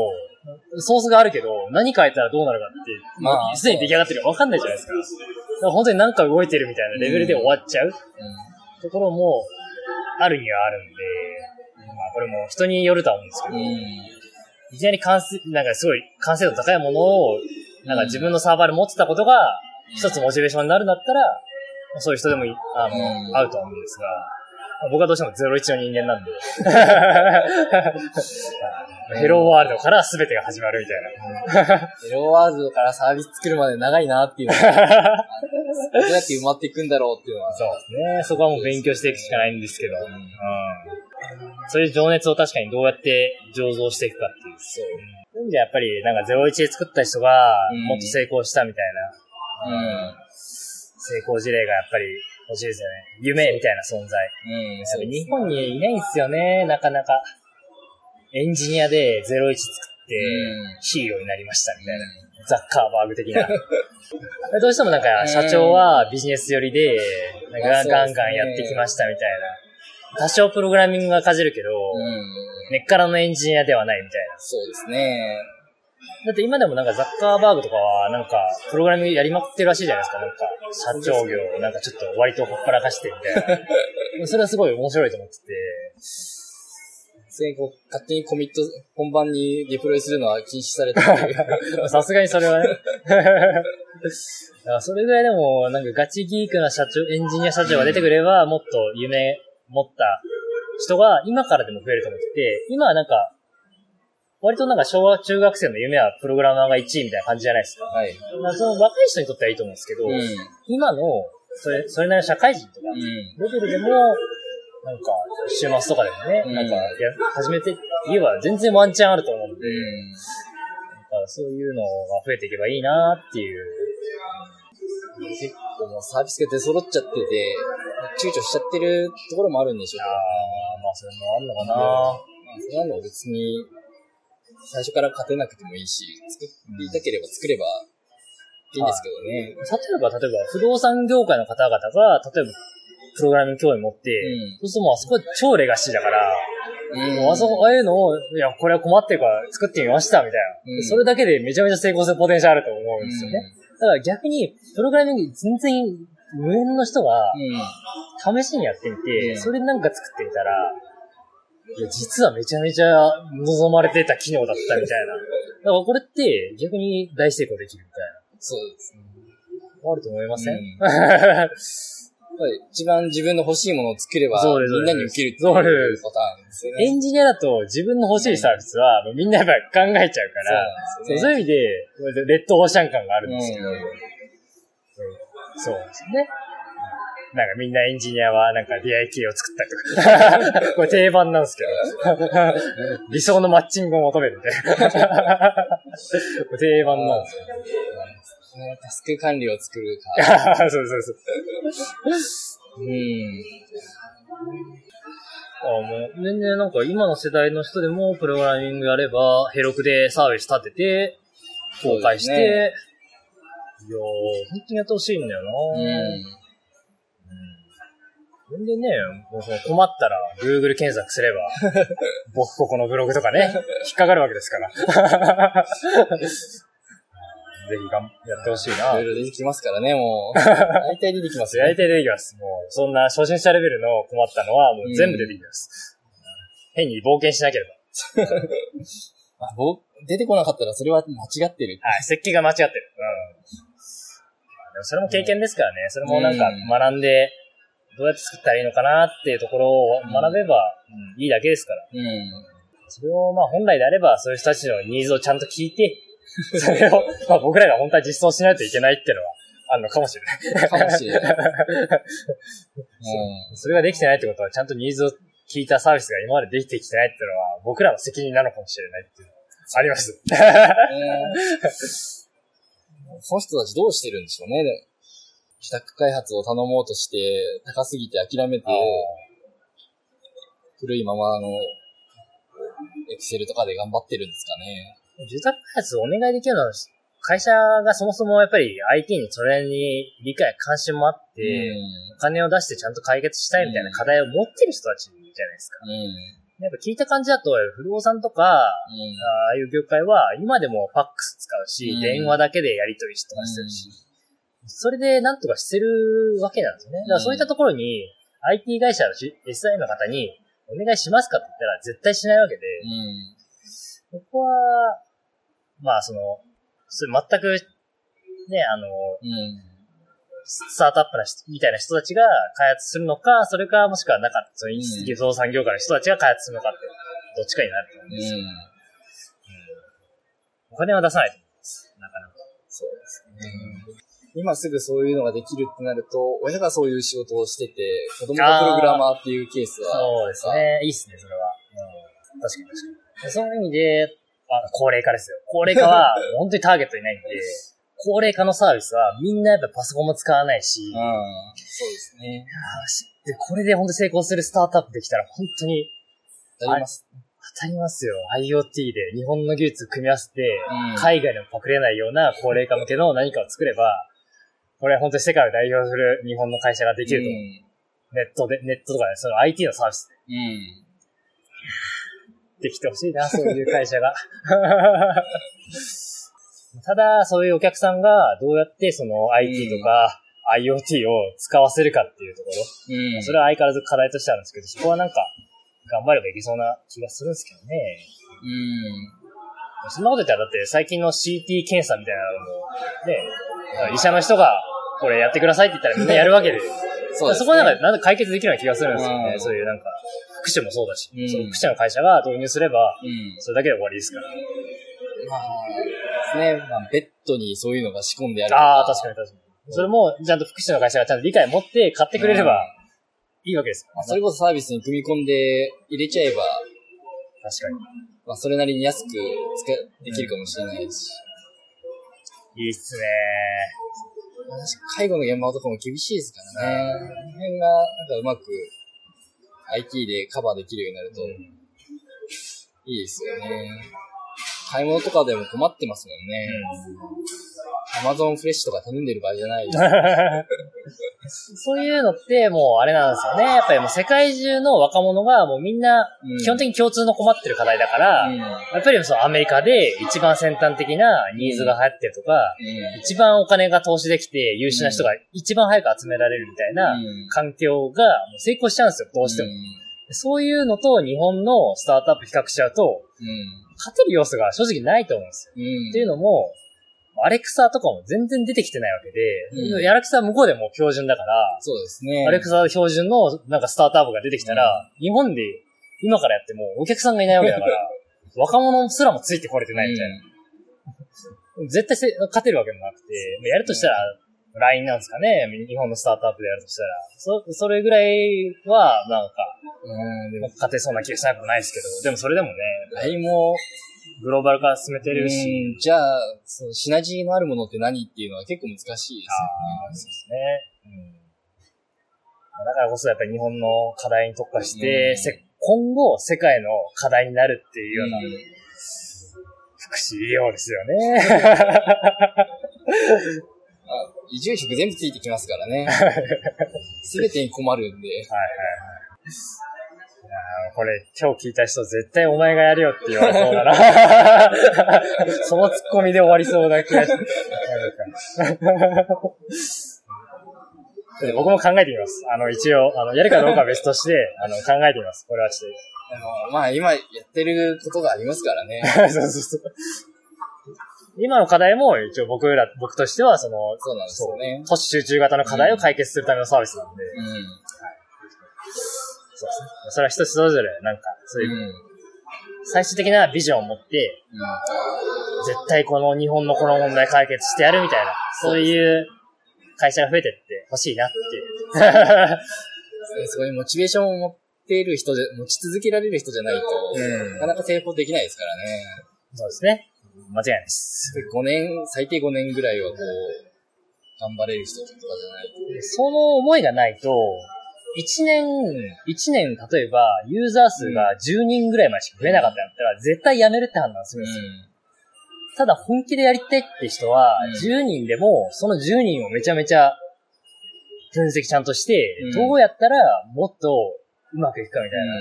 Speaker 3: ソースがあるけど、何書いたらどうなるかって、
Speaker 2: まあ
Speaker 3: すでに出来上がってるか分かんないじゃないですか。本当に何か動いてるみたいなレベルで終わっちゃうところも、あるにはあるんで、まあこれも人によるとは思うんですけど、
Speaker 2: うん。
Speaker 3: いきなり完成、なんかすごい完成度高いものを、なんか自分のサーバーで持ってたことが、一つモチベーションになるんだったら、そういう人でもあの、
Speaker 2: うん。
Speaker 3: 合うとは思うんですが、まあ僕はどうしても01の人間なんで、ヘローワールドから全てが始まるみたいな。
Speaker 2: ヘローワールドからサービス作るまで長いなっていうどうやって埋まっていくんだろうっていうのは。
Speaker 3: そうですね。そこはもう勉強していくしかないんですけど、うん。そういう情熱を確かにどうやって醸造していくかっていう。
Speaker 2: そう。
Speaker 3: そういう意味やっぱりなんか01で作った人が
Speaker 2: うん
Speaker 3: もっと成功したみたいな、
Speaker 2: うん。
Speaker 3: 成功事例がやっぱり欲しいですよね。夢みたいな存在。
Speaker 2: うん。
Speaker 3: 日本にいないんですよね、なかなか。エンジニアで01作って
Speaker 2: うん
Speaker 3: ヒーローになりましたみたいな。ザッカーバーグ的な。どうしてもなんか社長はビジネス寄りで、なんか
Speaker 2: まあそうですね
Speaker 3: ガンガンやってきましたみたいな。多少プログラミングがかじるけど、
Speaker 2: うん。
Speaker 3: 根っからのエンジニアではないみたいな。
Speaker 2: そうですね。
Speaker 3: だって今でもなんかザッカーバーグとかはなんかプログラミングやりまくってるらしいじゃないですか。なんか社長業をなんかちょっと割とほっぱらかしてみたいな。それはすごい面白いと思ってて。
Speaker 2: にこう、勝手にコミット、本番にデプロイするのは禁止されたっていう。
Speaker 3: さすがにそれはね。それぐらいでも、なんかガチギークな社長、エンジニア社長が出てくれば、もっと夢持った人が今からでも増えると思ってて、今はなんか、割となんか小学、中学生の夢はプログラマーが1位みたいな感じじゃないですか。
Speaker 2: はい。
Speaker 3: まあその若い人にとってはいいと思うんですけど、
Speaker 2: うん。
Speaker 3: 今の、それ、それなりの社会人とか、
Speaker 2: うん。
Speaker 3: レベルでも、なんか、週末とかでもね、
Speaker 2: うん
Speaker 3: なんか、や、始めて言えば全然ワンチャンあると思うんで、
Speaker 2: うん。
Speaker 3: なんかそういうのが増えていけばいいなっていう。
Speaker 2: 結構もうサービスが出揃っちゃってて、躊躇しちゃってるところもあるんでしょう
Speaker 3: あ
Speaker 2: けど。
Speaker 3: あ、まあそれもあるのかな。
Speaker 2: まあ、そんなのは別に、最初から勝てなくてもいいし、作りたければ作ればいいんですけどね。
Speaker 3: 例えば、例えば、不動産業界の方々が、例えば、プログラミング興味持って、
Speaker 2: うん
Speaker 3: そうするともうあそこ超レガシーだから、
Speaker 2: うん
Speaker 3: もうあそこ、ああいうのを、いや、これは困ってるから作ってみました、みたいな、
Speaker 2: うん
Speaker 3: それだけでめちゃめちゃ成功するポテンシャルあると思うんですよね。だから逆に、プログラミング全然無縁の人が、
Speaker 2: うん。
Speaker 3: 試しにやってみて、
Speaker 2: うん
Speaker 3: それなんか作ってみたら、いや、実はめちゃめちゃ望まれてた機能だったみたいな。だからこれって逆に大成功できるみたい
Speaker 2: そうですね。
Speaker 3: な。あると思いません、
Speaker 2: うん一番自分の欲しいものを作れば、みんなに受けるっていう
Speaker 3: す
Speaker 2: パターンですよね。
Speaker 3: エンジニアだと自分の欲しいサービスはみんなやっぱり考えちゃうから、
Speaker 2: そうね。
Speaker 3: そういう意味で、レッドオーシャン感があるんですけど、
Speaker 2: うん
Speaker 3: そうそうですね。なんかみんなエンジニアはなんか DIK を作ったりとか。これ定番なんですけど。理想のマッチングを求めるみたいな。これ定番なんですよ。
Speaker 2: ねタスク管理を作るか。
Speaker 3: そうそうそう。
Speaker 2: うん。
Speaker 3: あもう全然なんか今の世代の人でもプログラミングやれば、ヘロクでサービス立てて、公開して、いやー、本当にやってほしいんだよな、
Speaker 2: うん。
Speaker 3: 全然ね、もうその困ったら Google 検索すれば、僕ここのブログとかね、引っかかるわけですから。ぜひがんやってほしいな。
Speaker 2: いろいろ出てきますからね、もう。大体出てきますよ
Speaker 3: 大体出てきます。もう、そんな初心者レベルの困ったのはもう全部出てきます。変に冒険しなければ。
Speaker 2: あぼ出てこなかったらそれは間違ってる。
Speaker 3: はい、設計が間違ってる。うん。まあでもそれも経験ですからね。それもなんか
Speaker 2: うん
Speaker 3: 学んで、どうやって作ったらいいのかなっていうところを学べば、うんいいだけですから。
Speaker 2: うん。
Speaker 3: それをまあ本来であれば、そういう人たちのニーズをちゃんと聞いて、それを、まあ僕らが本当は実装しないといけないっていうのはあるのかもしれない。
Speaker 2: かもしれない。うん。
Speaker 3: それができてないってことは、ちゃんとニーズを聞いたサービスが今までできてきてないっていうのは、僕らの責任なのかもしれないっていうのはあります。
Speaker 2: その人たちどうしてるんでしょうね。でも自宅開発を頼もうとして、高すぎて諦めて、古いままの、エクセルとかで頑張ってるんですかね。
Speaker 3: 住宅開発をお願いできるのは、会社がそもそもやっぱり IT にそれに理解、関心もあって、
Speaker 2: うん。
Speaker 3: お金を出してちゃんと解決したいみたいな課題を持ってる人たちじゃないですか。
Speaker 2: うん。
Speaker 3: やっぱ聞いた感じだと、不動産とか、ああいう業界は今でもファックス使うし、
Speaker 2: うん
Speaker 3: 電話だけでやり取りとかしてるし、それでなんとかしてるわけなんですよね。だからそういったところに、IT 会社のし SI の方に、お願いしますかって言ったら絶対しないわけで、
Speaker 2: うん。
Speaker 3: ここは、まあその、それ全く、ね、あの、
Speaker 2: うん。
Speaker 3: スタートアップな人みたいな人たちが開発するのか、それかもしくはなかった、その
Speaker 2: ん
Speaker 3: 不動産業界の人たちが開発するのかって、どっちかになると思うん
Speaker 2: う
Speaker 3: ですよ。
Speaker 2: ん。
Speaker 3: お金は出さないと思います。なかなか。
Speaker 2: そうですね。今すぐそういうのができるってなると、親がそういう仕事をしてて、子供がプログラマーっていうケースは、
Speaker 3: そうですね。いいっすね、それは。うん、確かに確かに。そういう意味で、あ、高齢化ですよ。高齢化は 本当にターゲットいないんで、高齢化のサービスはみんなやっぱパソコンも使わないし、
Speaker 2: うん。そうですね。
Speaker 3: でこれで本当成功するスタートアップできたら本当に
Speaker 2: あります。
Speaker 3: 当たりますよ。IoT で日本の技術組み合わせて、
Speaker 2: うん
Speaker 3: 海外でもパクれないような高齢化向けの何かを作れば、これは本当に世界を代表する日本の会社ができると思う。ネットで、ネットとかで、その IT のサービス
Speaker 2: うん。うん。
Speaker 3: できてほしいな、そういう会社が。ただ、そういうお客さんがどうやってその IT とか IoT を使わせるかっていうところ、
Speaker 2: うん。
Speaker 3: それは相変わらず課題としてあるんですけど、そこはなんか、頑張ればいけそうな気がするんですけどね。
Speaker 2: うん。
Speaker 3: そんなこと言ったら、だって最近の CT 検査みたいなのも、ね、医者の人が、これやってくださいって言ったらみんなやるわけで。
Speaker 2: そうですね。
Speaker 3: そこはなんか、なんか解決できるような気がするんですよね。
Speaker 2: うん
Speaker 3: そういうなんか、福祉もそうだし、
Speaker 2: うん
Speaker 3: その福祉の会社が導入すれば、
Speaker 2: うん。
Speaker 3: それだけで終わりですから。
Speaker 2: まあ、ですね。まあ、ベッドにそういうのが仕込んである
Speaker 3: ああ、確かに確かに。それも、ちゃんと福祉の会社がちゃんと理解を持って買ってくれれば、いいわけです
Speaker 2: それこそサービスに組み込んで入れちゃえば、
Speaker 3: 確かに。
Speaker 2: まあ、それなりに安く使えできるかもしれないし。
Speaker 3: いいっすね
Speaker 2: 介護の現場とかも厳しいですからね。この辺が、なんかうまく IT でカバーできるようになると、いいですよね。買い物とかでも困ってますもんね。Amazon フレッシュとか頼んでる場合じゃないです。
Speaker 3: そういうのってもうあれなんですよね。やっぱりもう世界中の若者がもうみんな
Speaker 2: うん
Speaker 3: 基本的に共通の困ってる課題だから、
Speaker 2: うん。
Speaker 3: やっぱりそのアメリカで一番先端的なニーズが流行ってるとか、一番お金が投資できて優秀な人が一番早く集められるみたいな
Speaker 2: うん
Speaker 3: 環境がもう成功しちゃうんですよ、どうしても。そういうのと日本のスタートアップ比較しちゃうと、勝てる要素が正直ないと思うんですよ。
Speaker 2: うん。うん。
Speaker 3: っていうのも、アレクサとかも全然出てきてないわけで、
Speaker 2: うん
Speaker 3: アレクサは向こうでもう標準だから、
Speaker 2: そうですね。
Speaker 3: アレクサ標準のなんかスタートアップが出てきたら、日本で今からやってもお客さんがいないわけだから、若者すらもついてこれてないみたいな。絶対せ勝てるわけもなくて、やるとしたら、LINE なんですかね。日本のスタートアップでやるとしたら。そ、それぐらいは、なんか、
Speaker 2: うん、でも、
Speaker 3: 勝てそうな気がしなくもないですけど、でもそれでもね、
Speaker 2: LINE も、
Speaker 3: グローバル化進めてるし、
Speaker 2: うんじゃあ、そのシナジーのあるものって何っていうのは結構難しいですよね。
Speaker 3: あーそうですね。うん。だからこそやっぱり日本の課題に特化して、今後世界の課題になるっていうような、
Speaker 2: うん
Speaker 3: 福祉医療ですよね。
Speaker 2: あ移住職全部ついてきますからね。すべてに困るんで。
Speaker 3: はいはいはい。これ、今日聞いた人絶対お前がやるよって言われそうだな。そのツッコミで終わりそうな気がして。で僕も考えてみます。あの、一応、あの、やるかどうかは別として、あの、考えてみます。これはして。
Speaker 2: あのまあ今やってることがありますからね。
Speaker 3: そうそうそう。今の課題も一応僕ら、僕としては、その、
Speaker 2: そうなんですよね。
Speaker 3: 都市集中型の課題を解決するためのサービスなんで、
Speaker 2: う。
Speaker 3: そうですね。それは一つそれぞれ、なんか、そういう、
Speaker 2: うん。
Speaker 3: 最終的なビジョンを持って、絶対この日本のこの問題解決してやるみたいな、そういう会社が増えてってほしいなっていう。
Speaker 2: そういうモチベーションを持っている人で、持ち続けられる人じゃないと、
Speaker 3: うん
Speaker 2: なかなか成功できないですからね。
Speaker 3: そうですね。間違いないです。
Speaker 2: で5年、最低5年ぐらいはこう、頑張れる人とかじゃないと。
Speaker 3: でその思いがないと、1年、一年、例えば、ユーザー数が10人ぐらいまでしか増えなかったんだったら、絶対やめるって判断するんですよ。ただ、本気でやりたいって人は
Speaker 2: うん、
Speaker 3: 10人でも、その10人をめちゃめちゃ、分析ちゃんとして
Speaker 2: うん、
Speaker 3: どうやったらもっとうまくいくかみたいな。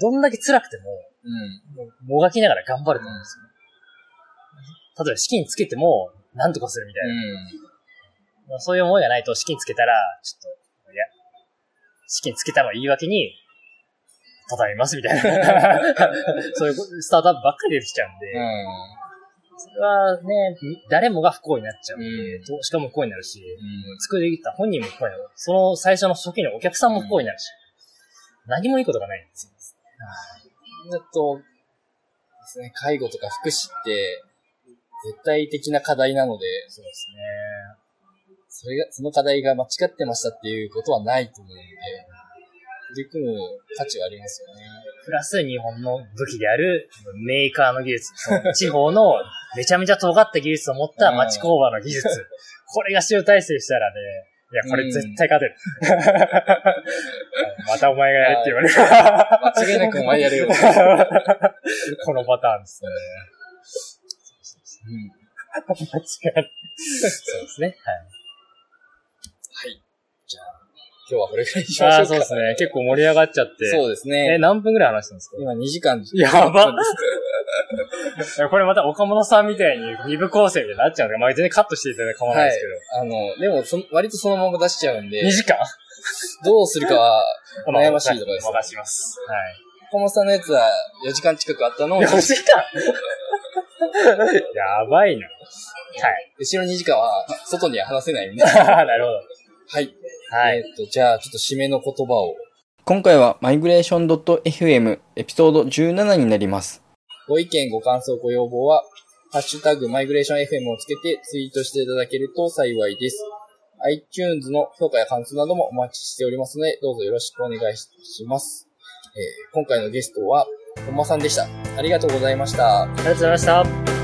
Speaker 3: どんだけ辛くても、
Speaker 2: うん。
Speaker 3: もがきながら頑張ると思うんですよ。例えば資金つけても、なんとかするみたいな。そういう思いがないと資金つけたら、ちょっと、資金つけたの言い訳に、畳みますみたいな。そういうスタートアップばっかり出てきちゃうんで、
Speaker 2: うん。
Speaker 3: それはね、誰もが不幸になっちゃうんで、
Speaker 2: うん
Speaker 3: 投資家も不幸になるし、
Speaker 2: うん。
Speaker 3: 作りた本人も不幸になる。その最初の初期のお客さんも不幸になるし、何もいいことがないんですよ。
Speaker 2: だと、ですね、介護とか福祉って、絶対的な課題なので、
Speaker 3: そうですね。
Speaker 2: それが、その課題が間違ってましたっていうことはないと思うので、取り組む価値はありますよね。
Speaker 3: プラス日本の武器であるメーカーの技術。地方のめちゃめちゃ尖った技術を持った町工場の技術。これが集大成したらね、いや、これ絶対勝てる。またお前がやれって言われる。
Speaker 2: 間違いなくお前やるよ。
Speaker 3: このパターンですね。
Speaker 2: うん。
Speaker 3: 間違いない。そうですね。はい。
Speaker 2: はい。今日はこれくらいにしましょ
Speaker 3: ああ、
Speaker 2: うか。
Speaker 3: そうですね。結構盛り上がっちゃって。
Speaker 2: そうです
Speaker 3: え、
Speaker 2: ね。
Speaker 3: 何分ぐらい話したんですか？
Speaker 2: 今2時間。
Speaker 3: やば これまた岡本さんみたいに二部構成みたいになっちゃうんで、まあ全然カットしていただいて構わない
Speaker 2: はい
Speaker 3: ですけど。。
Speaker 2: あの、でもそ、割とそのまま出しちゃうんで
Speaker 3: 2、時間？
Speaker 2: どうするかは 悩ましいところです。
Speaker 3: 任します。はい。
Speaker 2: 小本さんのやつは4時間近くあったのを、
Speaker 3: 4時間？やばいな。はい。
Speaker 2: 後ろ2時間は外には話せないんで。
Speaker 3: なるほど。
Speaker 2: はい。
Speaker 3: はい。
Speaker 2: えーっと、じゃあ、ちょっと締めの言葉を。
Speaker 1: 今回は migration.fm エピソード17になります。
Speaker 2: ご意見、ご感想、ご要望は、ハッシュタグマイグレーション FM をつけてツイートしていただけると幸いです。iTunes の評価や感想などもお待ちしておりますので、どうぞよろしくお願いします。えー今回のゲストは、本間さんでした。ありがとうございました。
Speaker 3: ありがとうございました。